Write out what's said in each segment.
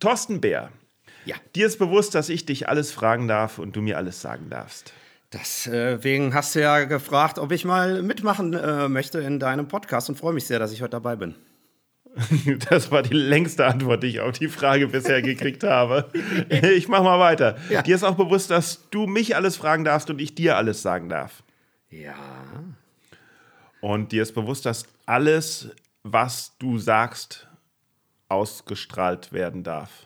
Thorsten Bär. Ja. Dir ist bewusst, dass ich dich alles fragen darf und du mir alles sagen darfst. Deswegen hast du ja gefragt, ob ich mal mitmachen äh, möchte in deinem Podcast und freue mich sehr, dass ich heute dabei bin. Das war die längste Antwort, die ich auf die Frage bisher gekriegt habe. Ich mach mal weiter. Ja. Dir ist auch bewusst, dass du mich alles fragen darfst und ich dir alles sagen darf. Ja. Und dir ist bewusst, dass alles, was du sagst, ausgestrahlt werden darf.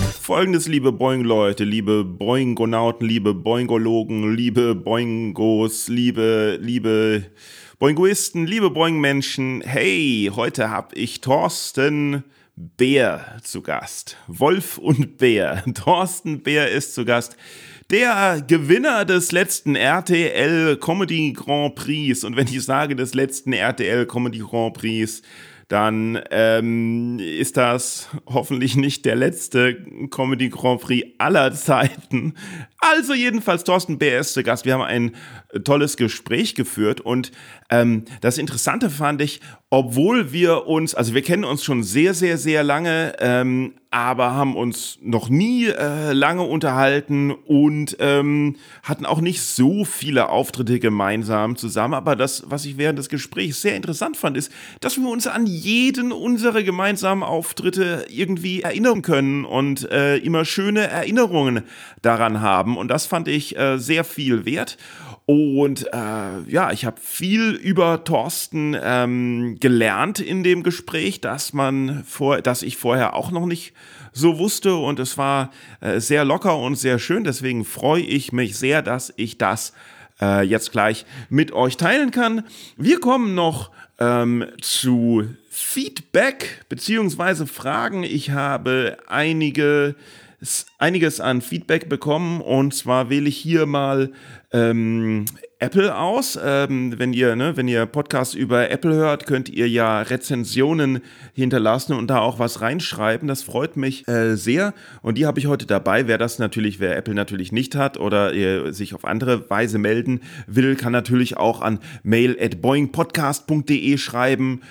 Folgendes, liebe Boing-Leute, liebe Boingonauten, liebe Boingologen, liebe Boingos, liebe, liebe Boingoisten, liebe Boing-Menschen. Hey, heute hab ich Thorsten Bär zu Gast. Wolf und Bär. Thorsten Bär ist zu Gast. Der Gewinner des letzten RTL Comedy Grand Prix. Und wenn ich sage des letzten RTL Comedy Grand Prix, dann ähm, ist das hoffentlich nicht der letzte Comedy Grand Prix aller Zeiten. Also jedenfalls Thorsten ist zu Gast. Wir haben ein tolles Gespräch geführt und ähm, das Interessante fand ich, obwohl wir uns, also wir kennen uns schon sehr, sehr, sehr lange, ähm, aber haben uns noch nie äh, lange unterhalten und ähm, hatten auch nicht so viele Auftritte gemeinsam zusammen. Aber das, was ich während des Gesprächs sehr interessant fand, ist, dass wir uns an jeden unserer gemeinsamen Auftritte irgendwie erinnern können und äh, immer schöne Erinnerungen daran haben. Und das fand ich äh, sehr viel wert. Und äh, ja, ich habe viel über Thorsten ähm, gelernt in dem Gespräch, dass man vor, dass ich vorher auch noch nicht so wusste. Und es war äh, sehr locker und sehr schön. Deswegen freue ich mich sehr, dass ich das äh, jetzt gleich mit euch teilen kann. Wir kommen noch ähm, zu Feedback beziehungsweise Fragen. Ich habe einige einiges an Feedback bekommen und zwar wähle ich hier mal ähm, Apple aus. Ähm, wenn ihr, ne, wenn ihr Podcasts über Apple hört, könnt ihr ja Rezensionen hinterlassen und da auch was reinschreiben. Das freut mich äh, sehr. Und die habe ich heute dabei. Wer das natürlich, wer Apple natürlich nicht hat oder äh, sich auf andere Weise melden will, kann natürlich auch an mail at boingpodcast.de schreiben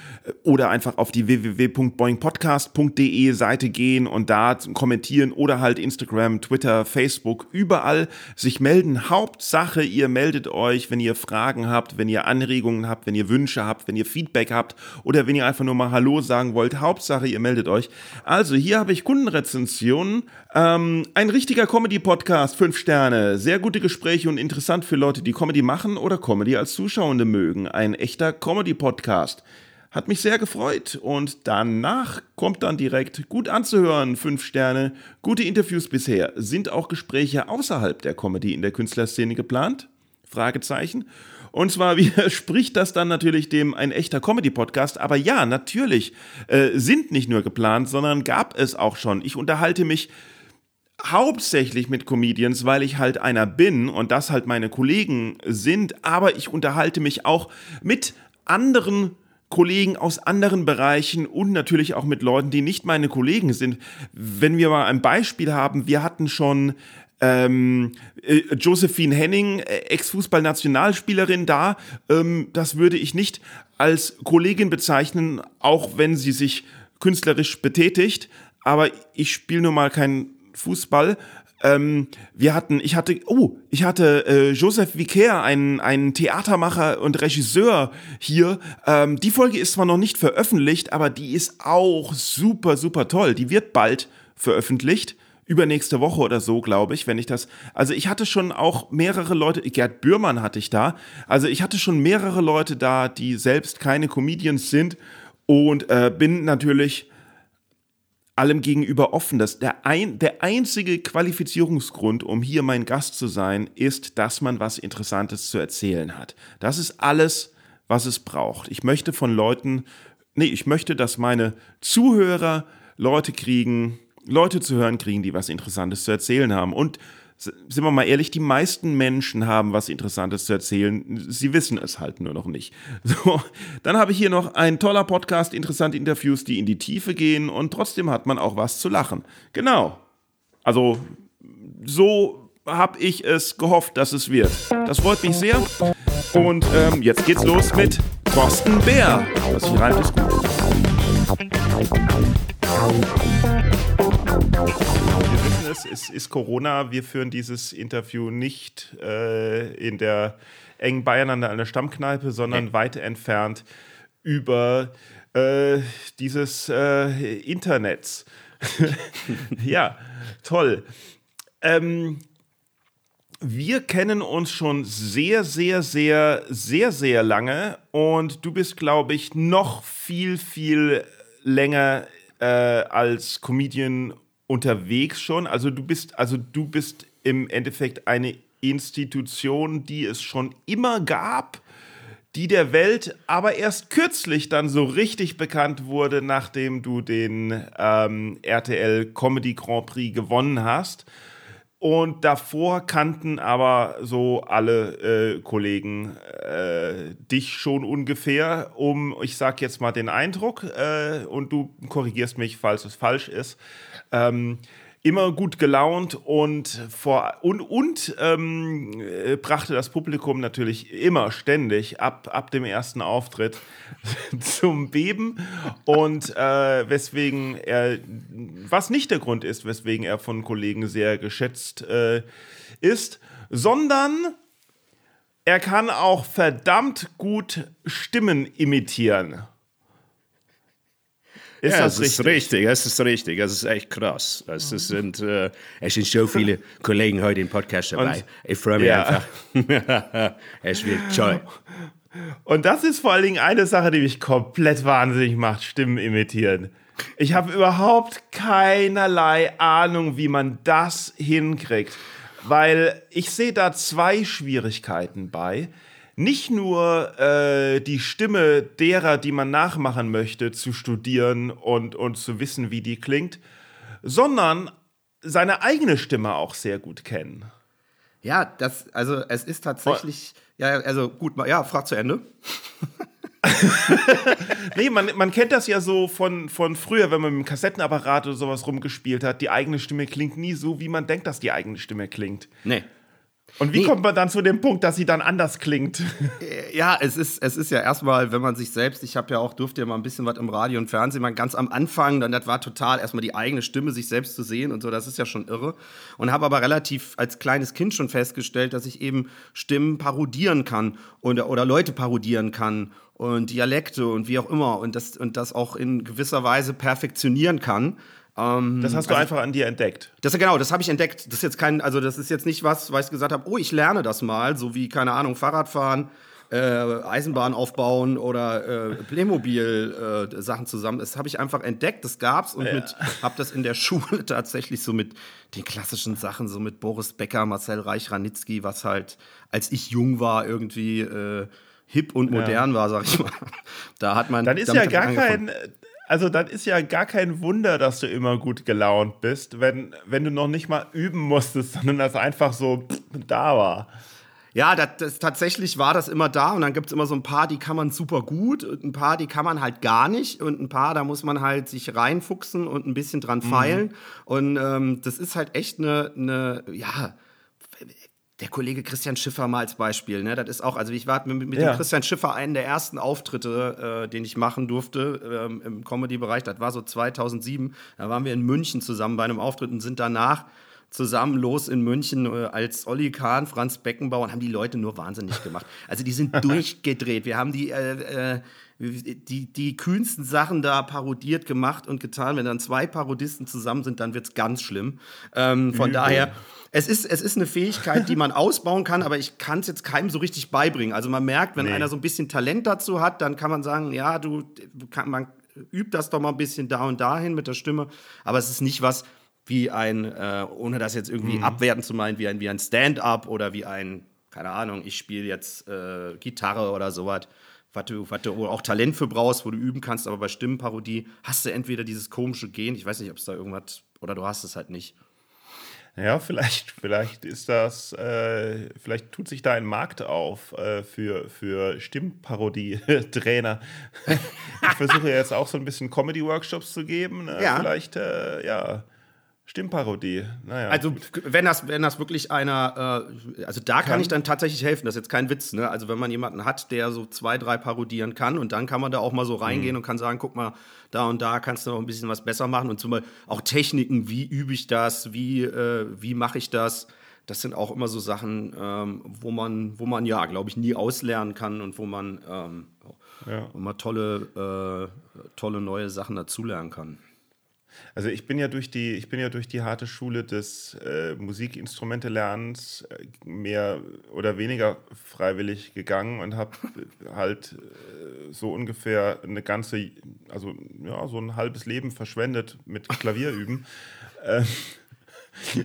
oder einfach auf die www.boingpodcast.de Seite gehen und da kommentieren oder halt Instagram, Twitter, Facebook, überall sich melden. Hauptsache, ihr meldet euch euch, wenn ihr Fragen habt, wenn ihr Anregungen habt, wenn ihr Wünsche habt, wenn ihr Feedback habt oder wenn ihr einfach nur mal Hallo sagen wollt. Hauptsache, ihr meldet euch. Also, hier habe ich Kundenrezensionen. Ähm, ein richtiger Comedy-Podcast, fünf Sterne. Sehr gute Gespräche und interessant für Leute, die Comedy machen oder Comedy als Zuschauende mögen. Ein echter Comedy-Podcast. Hat mich sehr gefreut. Und danach kommt dann direkt gut anzuhören. Fünf Sterne. Gute Interviews bisher. Sind auch Gespräche außerhalb der Comedy in der Künstlerszene geplant? Fragezeichen. Und zwar widerspricht das dann natürlich dem ein echter Comedy-Podcast. Aber ja, natürlich äh, sind nicht nur geplant, sondern gab es auch schon. Ich unterhalte mich hauptsächlich mit Comedians, weil ich halt einer bin und das halt meine Kollegen sind. Aber ich unterhalte mich auch mit anderen Kollegen aus anderen Bereichen und natürlich auch mit Leuten, die nicht meine Kollegen sind. Wenn wir mal ein Beispiel haben, wir hatten schon ähm, äh, Josephine Henning, äh, Ex-Fußball-Nationalspielerin da, ähm, das würde ich nicht als Kollegin bezeichnen, auch wenn sie sich künstlerisch betätigt. Aber ich spiele nun mal keinen Fußball. Ähm, wir hatten, ich hatte, oh, ich hatte äh, Joseph Vicaire, einen, einen Theatermacher und Regisseur hier. Ähm, die Folge ist zwar noch nicht veröffentlicht, aber die ist auch super, super toll. Die wird bald veröffentlicht übernächste Woche oder so, glaube ich, wenn ich das. Also ich hatte schon auch mehrere Leute, Gerd Bührmann hatte ich da. Also ich hatte schon mehrere Leute da, die selbst keine Comedians sind und äh, bin natürlich allem gegenüber offen. Dass der, ein, der einzige Qualifizierungsgrund, um hier mein Gast zu sein, ist, dass man was Interessantes zu erzählen hat. Das ist alles, was es braucht. Ich möchte von Leuten, nee, ich möchte, dass meine Zuhörer Leute kriegen, Leute zu hören kriegen, die was Interessantes zu erzählen haben. Und sind wir mal ehrlich, die meisten Menschen haben was Interessantes zu erzählen. Sie wissen es halt nur noch nicht. So, dann habe ich hier noch ein toller Podcast, interessante Interviews, die in die Tiefe gehen und trotzdem hat man auch was zu lachen. Genau. Also, so habe ich es gehofft, dass es wird. Das freut mich sehr. Und ähm, jetzt geht's los mit Thorsten Bär. Was hier reimt, ist gut. Wir wissen es, es ist Corona. Wir führen dieses Interview nicht äh, in der eng beieinander einer Stammkneipe, sondern nee. weit entfernt über äh, dieses äh, Internets. ja, toll. Ähm, wir kennen uns schon sehr, sehr, sehr, sehr, sehr lange und du bist, glaube ich, noch viel, viel länger äh, als Comedian unterwegs schon. Also du bist, also du bist im Endeffekt eine Institution, die es schon immer gab, die der Welt aber erst kürzlich dann so richtig bekannt wurde, nachdem du den ähm, RTL Comedy Grand Prix gewonnen hast. Und davor kannten aber so alle äh, Kollegen äh, dich schon ungefähr, um, ich sag jetzt mal den Eindruck, äh, und du korrigierst mich, falls es falsch ist. Ähm, immer gut gelaunt und vor und, und ähm, äh, brachte das Publikum natürlich immer ständig ab, ab dem ersten Auftritt zum Beben und äh, weswegen er was nicht der Grund ist, weswegen er von Kollegen sehr geschätzt äh, ist, sondern er kann auch verdammt gut Stimmen imitieren. Ist ja, das richtig? ist richtig, es ist richtig, es ist echt krass. Es, ist, sind, äh, es sind so viele Kollegen heute im Podcast dabei. Und, ich freue mich ja. einfach. es wird toll. Und das ist vor allen Dingen eine Sache, die mich komplett wahnsinnig macht, Stimmen imitieren. Ich habe überhaupt keinerlei Ahnung, wie man das hinkriegt, weil ich sehe da zwei Schwierigkeiten bei nicht nur äh, die Stimme derer, die man nachmachen möchte, zu studieren und, und zu wissen, wie die klingt, sondern seine eigene Stimme auch sehr gut kennen. Ja, das, also es ist tatsächlich, ja, also gut, ja, frag zu Ende. nee, man, man kennt das ja so von, von früher, wenn man mit dem Kassettenapparat oder sowas rumgespielt hat. Die eigene Stimme klingt nie so, wie man denkt, dass die eigene Stimme klingt. Nee. Und wie nee. kommt man dann zu dem Punkt, dass sie dann anders klingt? Äh, ja, es ist, es ist ja erstmal, wenn man sich selbst, ich habe ja auch, durfte ja mal ein bisschen was im Radio und Fernsehen, mal ganz am Anfang, dann das war total erstmal die eigene Stimme, sich selbst zu sehen und so, das ist ja schon irre. Und habe aber relativ als kleines Kind schon festgestellt, dass ich eben Stimmen parodieren kann und, oder Leute parodieren kann und Dialekte und wie auch immer und das, und das auch in gewisser Weise perfektionieren kann. Ähm, das hast du also, einfach an dir entdeckt. Das genau, das habe ich entdeckt. Das ist jetzt kein, also das ist jetzt nicht was, weil ich gesagt habe, oh, ich lerne das mal, so wie keine Ahnung Fahrradfahren, äh, Eisenbahn aufbauen oder äh, Playmobil äh, Sachen zusammen. Das habe ich einfach entdeckt, das gab's und ja. habe das in der Schule tatsächlich so mit den klassischen Sachen, so mit Boris Becker, Marcel Reich-Ranitzky, was halt als ich jung war irgendwie äh, hip und modern ja. war, sag ich mal. Da hat man. Dann ist ja gar kein also dann ist ja gar kein Wunder, dass du immer gut gelaunt bist, wenn, wenn du noch nicht mal üben musstest, sondern das einfach so da war. Ja, das, das, tatsächlich war das immer da und dann gibt es immer so ein paar, die kann man super gut und ein paar, die kann man halt gar nicht und ein paar, da muss man halt sich reinfuchsen und ein bisschen dran mhm. feilen. Mhm. Und ähm, das ist halt echt eine, eine ja, der Kollege Christian Schiffer mal als Beispiel. Ne? Das ist auch, also ich war mit, mit ja. dem Christian Schiffer einen der ersten Auftritte, äh, den ich machen durfte ähm, im Comedy-Bereich. Das war so 2007. Da waren wir in München zusammen bei einem Auftritt und sind danach zusammen los in München äh, als Olli Kahn, Franz Beckenbauer und haben die Leute nur wahnsinnig gemacht. Also die sind durchgedreht. Wir haben die, äh, äh, die, die kühnsten Sachen da parodiert gemacht und getan. Wenn dann zwei Parodisten zusammen sind, dann wird es ganz schlimm. Ähm, von Übel. daher es ist, es ist eine Fähigkeit, die man ausbauen kann, aber ich kann es jetzt keinem so richtig beibringen. Also man merkt, wenn nee. einer so ein bisschen Talent dazu hat, dann kann man sagen, ja, du, kann, man übt das doch mal ein bisschen da und dahin mit der Stimme. Aber es ist nicht was wie ein, äh, ohne das jetzt irgendwie mhm. abwerten zu meinen, wie ein, wie ein Stand-up oder wie ein, keine Ahnung, ich spiele jetzt äh, Gitarre oder sowas was du, was du auch Talent für brauchst, wo du üben kannst, aber bei Stimmenparodie hast du entweder dieses komische Gen, ich weiß nicht, ob es da irgendwas Oder du hast es halt nicht. Ja, vielleicht, vielleicht ist das, äh, vielleicht tut sich da ein Markt auf äh, für, für Stimmparodie-Trainer. ich versuche jetzt auch so ein bisschen Comedy-Workshops zu geben. Ne? Ja. Vielleicht, äh, ja. Stimmparodie. Naja. Also wenn das, wenn das wirklich einer, äh, also da kann, kann, ich dann tatsächlich helfen. Das ist jetzt kein Witz. Ne? Also wenn man jemanden hat, der so zwei, drei parodieren kann und dann kann man da auch mal so reingehen mhm. und kann sagen, guck mal, da und da kannst du noch ein bisschen was besser machen und zum Beispiel auch Techniken, wie übe ich das, wie, äh, wie mache ich das. Das sind auch immer so Sachen, ähm, wo man, wo man ja, glaube ich, nie auslernen kann und wo man, ähm, ja. man tolle, äh, tolle neue Sachen dazulernen kann. Also ich bin ja durch die, ich bin ja durch die harte Schule des äh, Musikinstrumente-Lernens äh, mehr oder weniger freiwillig gegangen und habe halt äh, so ungefähr eine ganze, also ja, so ein halbes Leben verschwendet mit Klavierüben. ähm,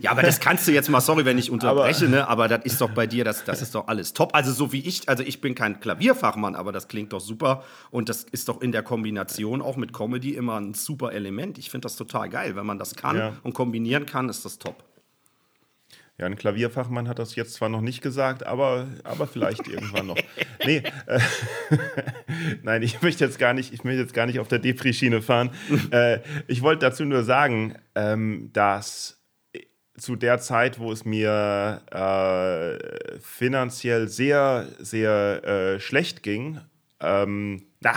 ja, aber das kannst du jetzt mal, sorry, wenn ich unterbreche, aber, ne? aber das ist doch bei dir, das, das ist doch alles top. Also so wie ich, also ich bin kein Klavierfachmann, aber das klingt doch super und das ist doch in der Kombination auch mit Comedy immer ein super Element. Ich finde das total geil. Wenn man das kann ja. und kombinieren kann, ist das top. Ja, ein Klavierfachmann hat das jetzt zwar noch nicht gesagt, aber, aber vielleicht irgendwann noch. Nee, äh, nein, ich möchte jetzt gar nicht, ich möchte jetzt gar nicht auf der Depri-Schiene fahren. äh, ich wollte dazu nur sagen, ähm, dass zu der Zeit, wo es mir äh, finanziell sehr, sehr äh, schlecht ging, ähm, na,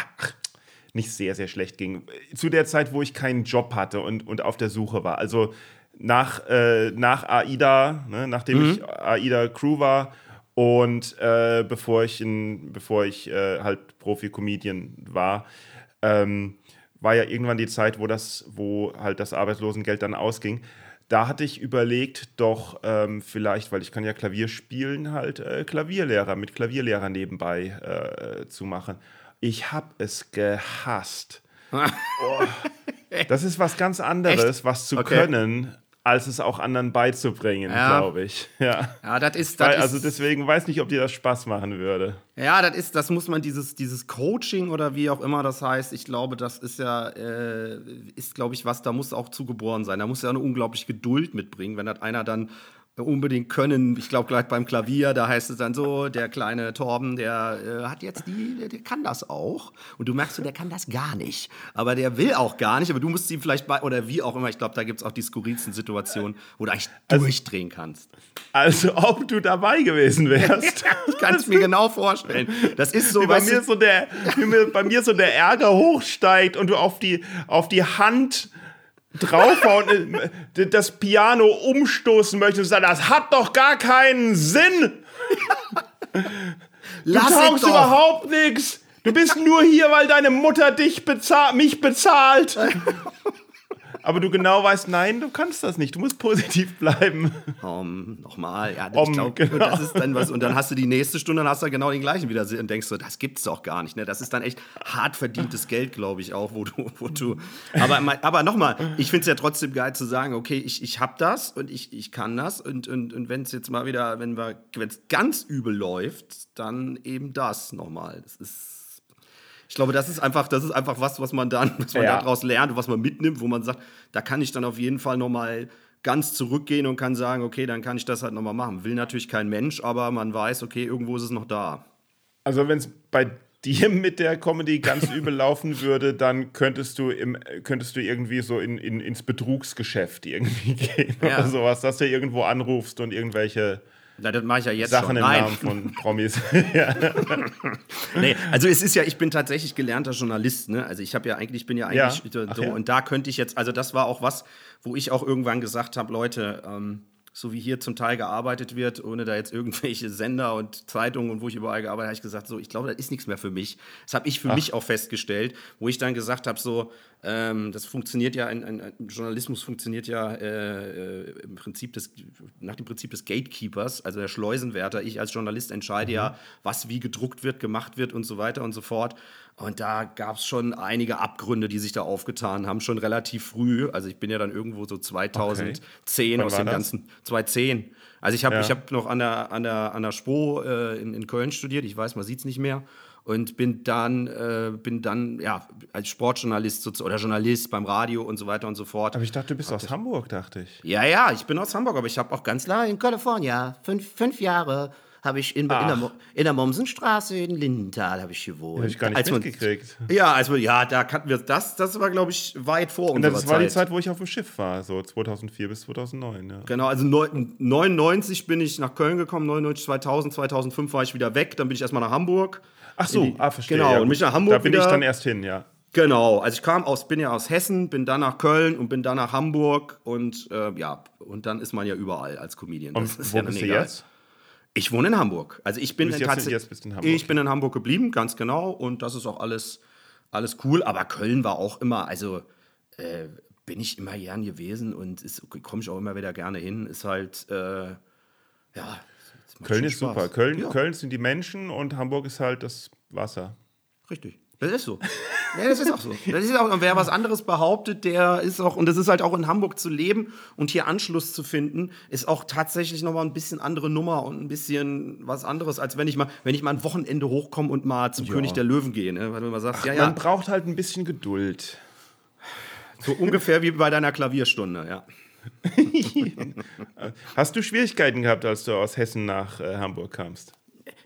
nicht sehr, sehr schlecht ging, zu der Zeit, wo ich keinen Job hatte und, und auf der Suche war. Also nach, äh, nach AIDA, ne, nachdem mhm. ich AIDA Crew war und äh, bevor ich, in, bevor ich äh, halt Profi-Comedian war, ähm, war ja irgendwann die Zeit, wo das, wo halt das Arbeitslosengeld dann ausging da hatte ich überlegt, doch ähm, vielleicht, weil ich kann ja Klavier spielen, halt äh, Klavierlehrer mit Klavierlehrer nebenbei äh, zu machen. Ich habe es gehasst. oh, das ist was ganz anderes, Echt? was zu okay. können, als es auch anderen beizubringen, ja. glaube ich. Ja, ja das ist. Das Weil, also deswegen weiß nicht, ob dir das Spaß machen würde. Ja, das ist, das muss man dieses, dieses Coaching oder wie auch immer das heißt. Ich glaube, das ist ja, äh, ist glaube ich was. Da muss auch zugeboren sein. Da muss ja eine unglaubliche Geduld mitbringen, wenn das einer dann unbedingt können. Ich glaube, gleich beim Klavier, da heißt es dann so, der kleine Torben, der äh, hat jetzt die, der, der, kann das auch. Und du merkst, so, der kann das gar nicht. Aber der will auch gar nicht. Aber du musst ihm vielleicht bei, oder wie auch immer, ich glaube, da gibt es auch die skurrilsten Situationen, wo du eigentlich also, durchdrehen kannst. Also, ob du dabei gewesen wärst. ich kann es mir genau vorstellen. Das ist so, wie bei mir so der, wie bei mir so der Ärger hochsteigt und du auf die, auf die Hand draufhauen, äh, das Piano umstoßen möchte und sagen, das hat doch gar keinen Sinn. Du taugst überhaupt nichts. Du bist nur hier, weil deine Mutter dich bezahl mich bezahlt. aber du genau weißt, nein, du kannst das nicht. Du musst positiv bleiben. Um, nochmal, ja, um, ich glaub, genau. das ist dann was. Und dann hast du die nächste Stunde, dann hast du genau den gleichen wieder und denkst so, das gibt's doch gar nicht. Ne? Das ist dann echt hart verdientes Geld, glaube ich auch, wo du, wo du. Aber, aber nochmal, ich finde es ja trotzdem geil zu sagen, okay, ich, ich habe das und ich, ich kann das und, und, und wenn es jetzt mal wieder, wenn es ganz übel läuft, dann eben das nochmal. Das ist ich glaube, das ist einfach, das ist einfach was, was man dann, was man ja. daraus lernt, was man mitnimmt, wo man sagt, da kann ich dann auf jeden Fall nochmal ganz zurückgehen und kann sagen, okay, dann kann ich das halt nochmal machen. Will natürlich kein Mensch, aber man weiß, okay, irgendwo ist es noch da. Also wenn es bei dir mit der Comedy ganz übel laufen würde, dann könntest du, im, könntest du irgendwie so in, in, ins Betrugsgeschäft irgendwie gehen ja. oder sowas, dass du irgendwo anrufst und irgendwelche na, das mache ich ja jetzt Sachen schon. im Nein. Namen von Promis. nee, also es ist ja, ich bin tatsächlich gelernter Journalist, ne? Also ich habe ja eigentlich, ich bin ja eigentlich ja. so, ja. und da könnte ich jetzt, also das war auch was, wo ich auch irgendwann gesagt habe, Leute, ähm, so wie hier zum Teil gearbeitet wird, ohne da jetzt irgendwelche Sender und Zeitungen und wo ich überall gearbeitet habe, habe ich gesagt, so, ich glaube, das ist nichts mehr für mich. Das habe ich für Ach. mich auch festgestellt, wo ich dann gesagt habe, so, ähm, das funktioniert ja, ein, ein, ein Journalismus funktioniert ja äh, äh, im Prinzip des, nach dem Prinzip des Gatekeepers, also der Schleusenwärter. Ich als Journalist entscheide mhm. ja, was wie gedruckt wird, gemacht wird und so weiter und so fort. Und da gab es schon einige Abgründe, die sich da aufgetan haben, schon relativ früh. Also ich bin ja dann irgendwo so 2010 okay. aus dem das? ganzen 2010. Also ich habe ja. hab noch an der, an der, an der SPO äh, in, in Köln studiert, ich weiß, man sieht es nicht mehr. Und bin dann, äh, bin dann ja, als Sportjournalist oder Journalist beim Radio und so weiter und so fort. Aber ich dachte, du bist aus Hamburg, dachte ich. Ja, ja, ich bin aus Hamburg, aber ich habe auch ganz lange in Kalifornien, fünf, fünf Jahre habe ich in, in, der, in der Mommsenstraße in Lindenthal habe ich gewohnt. Habe ich gar nicht als mitgekriegt. ja, also ja, da kannten wir das. Das war, glaube ich, weit vor uns. Das war Zeit. die Zeit, wo ich auf dem Schiff war, so 2004 bis 2009. Ja. Genau, also 99 bin ich nach Köln gekommen, 99, 2000, 2005 war ich wieder weg. Dann bin ich erstmal nach Hamburg. Ach so, die, ah, verstehe. Genau, ja, und mich nach Hamburg. Da bin wieder, ich dann erst hin, ja. Genau, also ich kam aus, bin ja aus Hessen, bin dann nach Köln und bin dann nach Hamburg und äh, ja, und dann ist man ja überall als Comedian. Das und wo ja bist du jetzt? Ich wohne in Hamburg. Also ich bin in, jetzt, jetzt bist in Hamburg. Ich bin in Hamburg geblieben, ganz genau. Und das ist auch alles, alles cool. Aber Köln war auch immer, also äh, bin ich immer gern gewesen und komme ich auch immer wieder gerne hin. Ist halt, äh, ja. Köln ist Spaß. super. Köln, ja. Köln sind die Menschen und Hamburg ist halt das Wasser. Richtig. Das ist so. Ja, das ist auch so. Das ist auch, und wer was anderes behauptet, der ist auch, und das ist halt auch in Hamburg zu leben und hier Anschluss zu finden, ist auch tatsächlich nochmal ein bisschen andere Nummer und ein bisschen was anderes, als wenn ich mal, wenn ich mal ein Wochenende hochkomme und mal zum ja. König der Löwen gehe. Ne? Weil du mal sagst, Ach, ja, ja. Man braucht halt ein bisschen Geduld. So ungefähr wie bei deiner Klavierstunde, ja. Hast du Schwierigkeiten gehabt, als du aus Hessen nach äh, Hamburg kamst?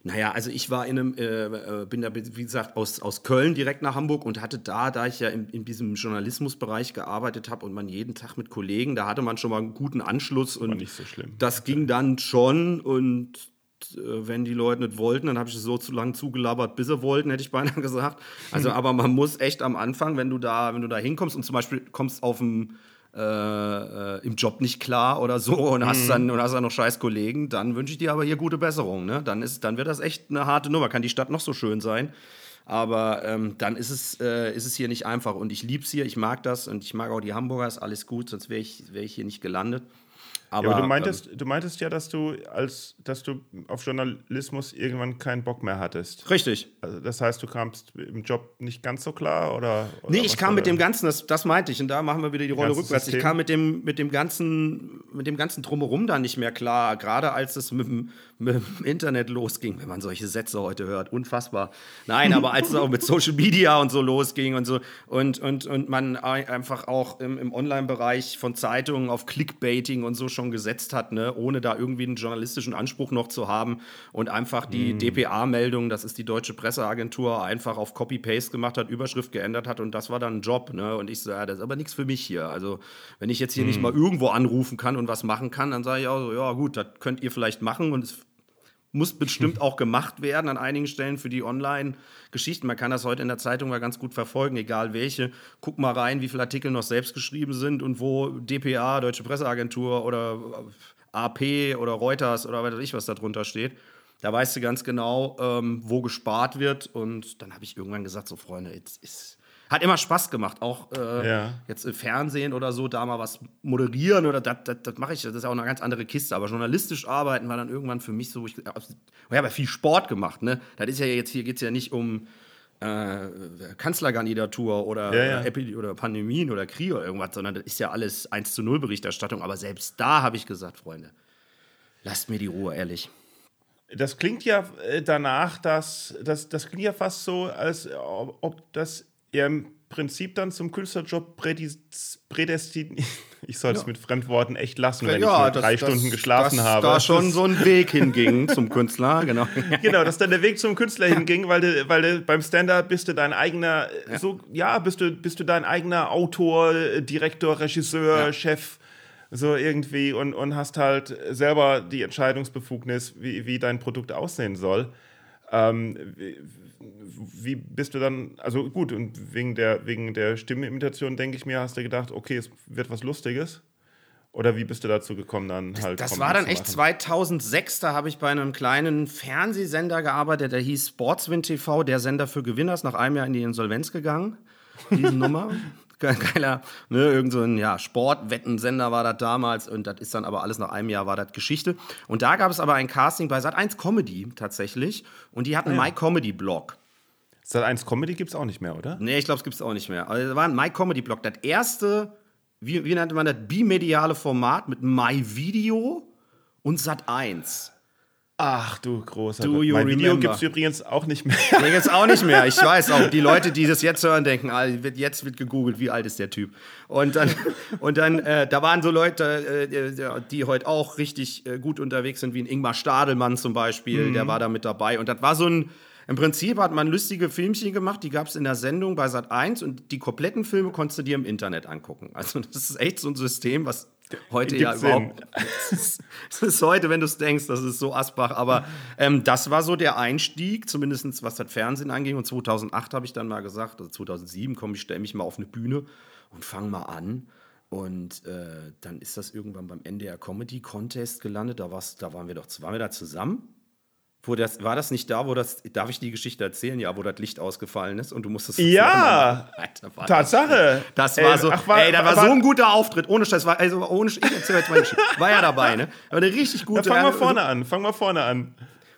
Naja, also ich war in einem, äh, äh, bin da, wie gesagt, aus, aus Köln direkt nach Hamburg und hatte da, da ich ja in, in diesem Journalismusbereich gearbeitet habe und man jeden Tag mit Kollegen, da hatte man schon mal einen guten Anschluss und war nicht so schlimm. das ging dann schon und äh, wenn die Leute nicht wollten, dann habe ich es so zu lang zugelabert, bis sie wollten, hätte ich beinahe gesagt. Also, aber man muss echt am Anfang, wenn du da, wenn du da hinkommst und zum Beispiel kommst auf dem äh, äh, im Job nicht klar oder so und hast mhm. dann und hast dann noch scheiß Kollegen, dann wünsche ich dir aber hier gute Besserung. Ne? Dann, ist, dann wird das echt eine harte Nummer. Kann die Stadt noch so schön sein. Aber ähm, dann ist es, äh, ist es hier nicht einfach. Und ich liebe es hier, ich mag das und ich mag auch die Hamburgers, alles gut, sonst wäre ich, wär ich hier nicht gelandet. Aber, ja, aber du meintest, ähm, du meintest ja, dass du als, dass du auf Journalismus irgendwann keinen Bock mehr hattest. Richtig. Also das heißt, du kamst im Job nicht ganz so klar oder? oder nee, ich kam mit dem Ganzen, das, das meinte ich, und da machen wir wieder die Rolle rückwärts. System. Ich kam mit dem, mit dem ganzen, mit dem ganzen Drumherum da nicht mehr klar, gerade als es mit dem, mit dem Internet losging, wenn man solche Sätze heute hört, unfassbar. Nein, aber als es auch mit Social Media und so losging und so und, und, und man einfach auch im, im Online-Bereich von Zeitungen auf Clickbaiting und so schon schon gesetzt hat, ne, ohne da irgendwie einen journalistischen Anspruch noch zu haben und einfach die mm. DPA-Meldung, das ist die deutsche Presseagentur, einfach auf Copy-Paste gemacht hat, Überschrift geändert hat und das war dann ein Job. Ne? Und ich sage, ja, das ist aber nichts für mich hier. Also, wenn ich jetzt hier mm. nicht mal irgendwo anrufen kann und was machen kann, dann sage ich auch so, ja gut, das könnt ihr vielleicht machen und es muss bestimmt auch gemacht werden an einigen Stellen für die Online-Geschichten. Man kann das heute in der Zeitung mal ganz gut verfolgen, egal welche. Guck mal rein, wie viele Artikel noch selbst geschrieben sind und wo DPA, Deutsche Presseagentur oder AP oder Reuters oder weiß ich, was da drunter steht. Da weißt du ganz genau, ähm, wo gespart wird. Und dann habe ich irgendwann gesagt, so Freunde, jetzt ist hat immer Spaß gemacht, auch äh, ja. jetzt im Fernsehen oder so, da mal was moderieren oder das, das, das mache ich, das ist ja auch eine ganz andere Kiste. Aber journalistisch arbeiten war dann irgendwann für mich so, ich, ich habe ja viel Sport gemacht, ne? Das ist ja jetzt, hier geht es ja nicht um äh, Kanzlerkandidatur oder, ja, ja. oder Pandemien oder Krieg oder irgendwas, sondern das ist ja alles 1 zu 0 Berichterstattung. Aber selbst da habe ich gesagt, Freunde, lasst mir die Ruhe, ehrlich. Das klingt ja äh, danach, dass das, das klingt ja fast so, als ob das ja im Prinzip dann zum Künstlerjob prädestiniert. Ich soll es ja. mit Fremdworten echt lassen, wenn ja, ich nur das, drei das, Stunden geschlafen das, habe. Da schon so ein Weg hinging zum Künstler, genau. genau, dass dann der Weg zum Künstler hinging, weil du, weil du beim Stand-up bist du dein eigener, ja. so, ja, bist du, bist du dein eigener Autor, Direktor, Regisseur, Chef so irgendwie und, und hast halt selber die Entscheidungsbefugnis, wie, wie dein Produkt aussehen soll. Ähm, wie bist du dann, also gut, und wegen der, wegen der Stimmenimitation, denke ich mir, hast du gedacht, okay, es wird was Lustiges? Oder wie bist du dazu gekommen, dann halt? Das, das war dann echt 2006, da habe ich bei einem kleinen Fernsehsender gearbeitet, der hieß Sportswind TV, der Sender für Gewinners, nach einem Jahr in die Insolvenz gegangen. Diese Nummer. Geiler, ne, irgend so ein ja, Sportwettensender war das damals und das ist dann aber alles nach einem Jahr war das Geschichte. Und da gab es aber ein Casting bei Sat1 Comedy tatsächlich und die hatten ah, ja. My Comedy Blog. Sat1 Comedy gibt es auch nicht mehr, oder? Nee, ich glaube, es gibt es auch nicht mehr. Also, das war ein My Comedy Blog. Das erste, wie, wie nannte man das, bimediale Format mit My Video und Sat1. Ach du großer Do Gott. you Mein Video gibt es übrigens auch nicht mehr. Jetzt auch nicht mehr. Ich weiß auch. Die Leute, die das jetzt hören, denken, ah, wird- jetzt wird gegoogelt, wie alt ist der Typ. Und dann, und dann äh, da waren so Leute, äh, die heute auch richtig äh, gut unterwegs sind, wie ein Ingmar Stadelmann zum Beispiel, der war da mit dabei. Und das war so ein, im Prinzip hat man lustige Filmchen gemacht, die gab es in der Sendung bei Sat 1 und die kompletten Filme konntest du dir im Internet angucken. Also das ist echt so ein System, was heute ja überhaupt das ist, heute, wenn du es denkst, das ist so Asbach. Aber ähm, das war so der Einstieg, zumindest was das Fernsehen anging. Und 2008 habe ich dann mal gesagt, also 2007, komm, ich stelle mich mal auf eine Bühne und fange mal an. Und äh, dann ist das irgendwann beim NDR Comedy Contest gelandet. Da, war's, da waren wir doch waren wir da zusammen. Wo das, war das nicht da, wo das, darf ich die Geschichte erzählen? Ja, wo das Licht ausgefallen ist und du musstest das Ja. Alter, das Tatsache. das Ey, war so, ach, war- ey, da war, war- so ein guter Auftritt. Ohne Scheiß, war, also ohne ich erzähl jetzt mal die Geschichte. War ja dabei, ne? Aber eine richtig gute. Fangen wir äh, vorne an. Fangen wir vorne an.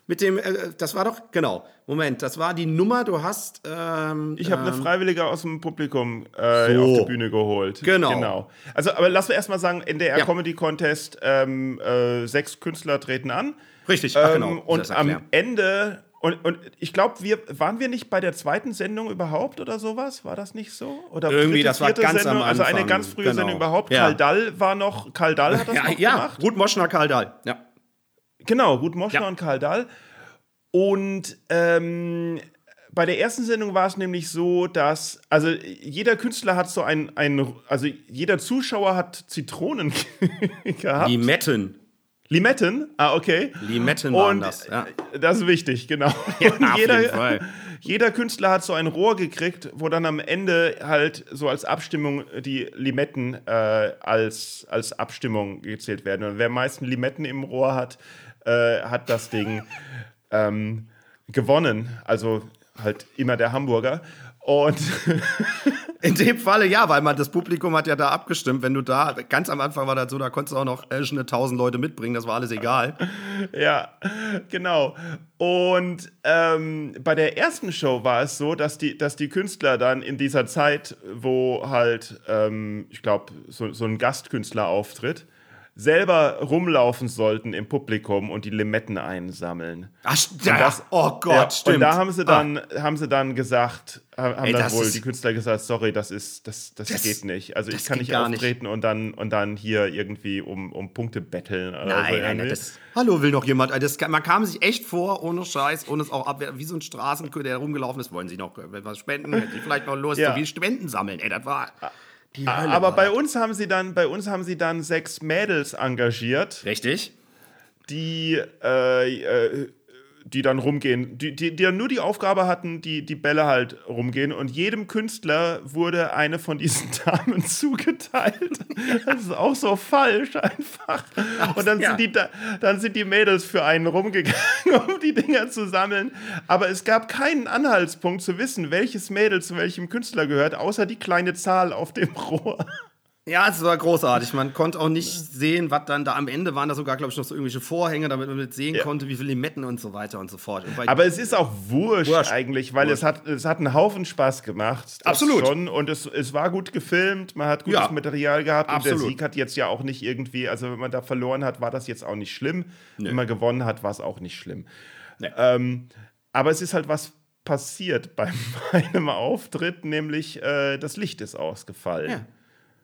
Mit dem, äh, das war doch, genau. Moment, das war die Nummer, du hast. Ähm, Ich habe eine ähm, Freiwillige aus dem Publikum äh, So. auf die Bühne geholt. Genau. genau. Also, aber lass wir erstmal sagen, NDR Ja. Comedy Contest, ähm, äh, sechs Künstler treten an. Richtig, ach, Ähm, genau. und Das am. Ende, und, und ich glaube, wir waren wir nicht bei der zweiten Sendung überhaupt oder sowas? War das nicht so? Oder Irgendwie, das war ganz Sendung? am Also eine Anfang, ganz frühe genau. Sendung überhaupt. Ja. Karl Dall war noch, Karl Dall hat das Ja, noch ja, gemacht. Ruth Moschner, Karl Dahl. Ja. Genau, Ruth Moschner Ja. und Karl Dahl. Und ähm, bei der ersten Sendung war es nämlich so, dass, also jeder Künstler hat so ein, ein also jeder Zuschauer hat Zitronen gehabt. Limetten. Limetten? Ah, okay. Limetten waren Und das. Ja. äh, das ist wichtig, genau. Ja, und auf jeder, jeden Fall. jeder Künstler hat so ein Rohr gekriegt, wo dann am Ende halt so als Abstimmung die Limetten äh, als, als Abstimmung gezählt werden. Und wer am meisten Limetten im Rohr hat, äh, hat das Ding ähm, gewonnen. Also halt immer der Hamburger. Und In dem Falle ja, weil man das Publikum hat ja da abgestimmt. Wenn du da, ganz am Anfang war das so, da konntest du auch noch äh, schon eine tausend Leute mitbringen, das war alles egal. Ja, genau. Und ähm, bei der ersten Show war es so, dass die, dass die Künstler dann in dieser Zeit, wo halt, ähm, ich glaube, so, so ein Gastkünstler auftritt, selber rumlaufen sollten im Publikum und die Limetten einsammeln. Ach, ja, das- oh Gott, ja, stimmt. Und da haben sie Ah. dann, haben sie dann gesagt, haben Ey, dann wohl ist- die Künstler gesagt, sorry, das ist, das, das, Das- geht nicht. Also ich kann nicht gar nicht. auftreten und dann und dann hier irgendwie um, um Punkte betteln. Nein, so nein, nein, das, hallo, will noch jemand? Also Das, man kam sich echt vor, ohne Scheiß, ohne es auch ab, wie so ein Straßenköder, der rumgelaufen ist. Wollen Sie noch was spenden? Sie vielleicht noch Lust? Ja. So wie Spenden sammeln. Ey, das war die Hölle. Aber bei uns haben sie dann, bei uns haben sie dann sechs Mädels engagiert, Richtig? die, äh, äh, die dann rumgehen, die, die, die dann nur die Aufgabe hatten, die, die Bälle halt rumgehen und jedem Künstler wurde eine von diesen Damen zugeteilt. Das ist auch so falsch einfach. Und dann, sind die, da- dann sind die Mädels für einen rumgegangen, um die Dinger zu sammeln. Aber es gab keinen Anhaltspunkt zu wissen, welches Mädel zu welchem Künstler gehört, außer die kleine Zahl auf dem Rohr. Ja, es war großartig. Man konnte auch nicht sehen, was dann da am Ende waren da sogar, glaube ich, noch so irgendwelche Vorhänge, damit man mit sehen Ja. konnte, wie viele Limetten und so weiter und so fort. Und Aber es ist auch wurscht, Wurscht. eigentlich, weil Es, hat, es hat einen Haufen Spaß gemacht. Absolut. Schon. Und es, es war gut gefilmt, man hat gutes Ja. Material gehabt. Und Absolut. der Sieg hat jetzt ja auch nicht irgendwie, also wenn man da verloren hat, war das jetzt auch nicht schlimm. Wenn man gewonnen hat, war es auch nicht schlimm. Nee. Ähm, aber es ist halt was passiert bei meinem Auftritt, nämlich äh, das Licht ist ausgefallen. Ja.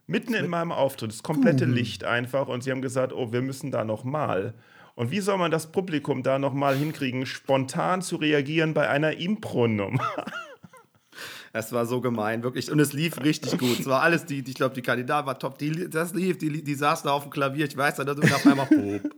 Mitten in meinem Auftritt, das komplette Licht einfach. Und sie haben gesagt, oh, wir müssen da noch mal. Und wie soll man das Publikum da noch mal hinkriegen, spontan zu reagieren bei einer Impro-Nummer? Es war so gemein, wirklich. Und es lief richtig gut. Es war alles, die, ich glaube, die Kandidat war top. Die, das lief, die, die saß da auf dem Klavier. Ich weiß, da und auf einmal, Pop.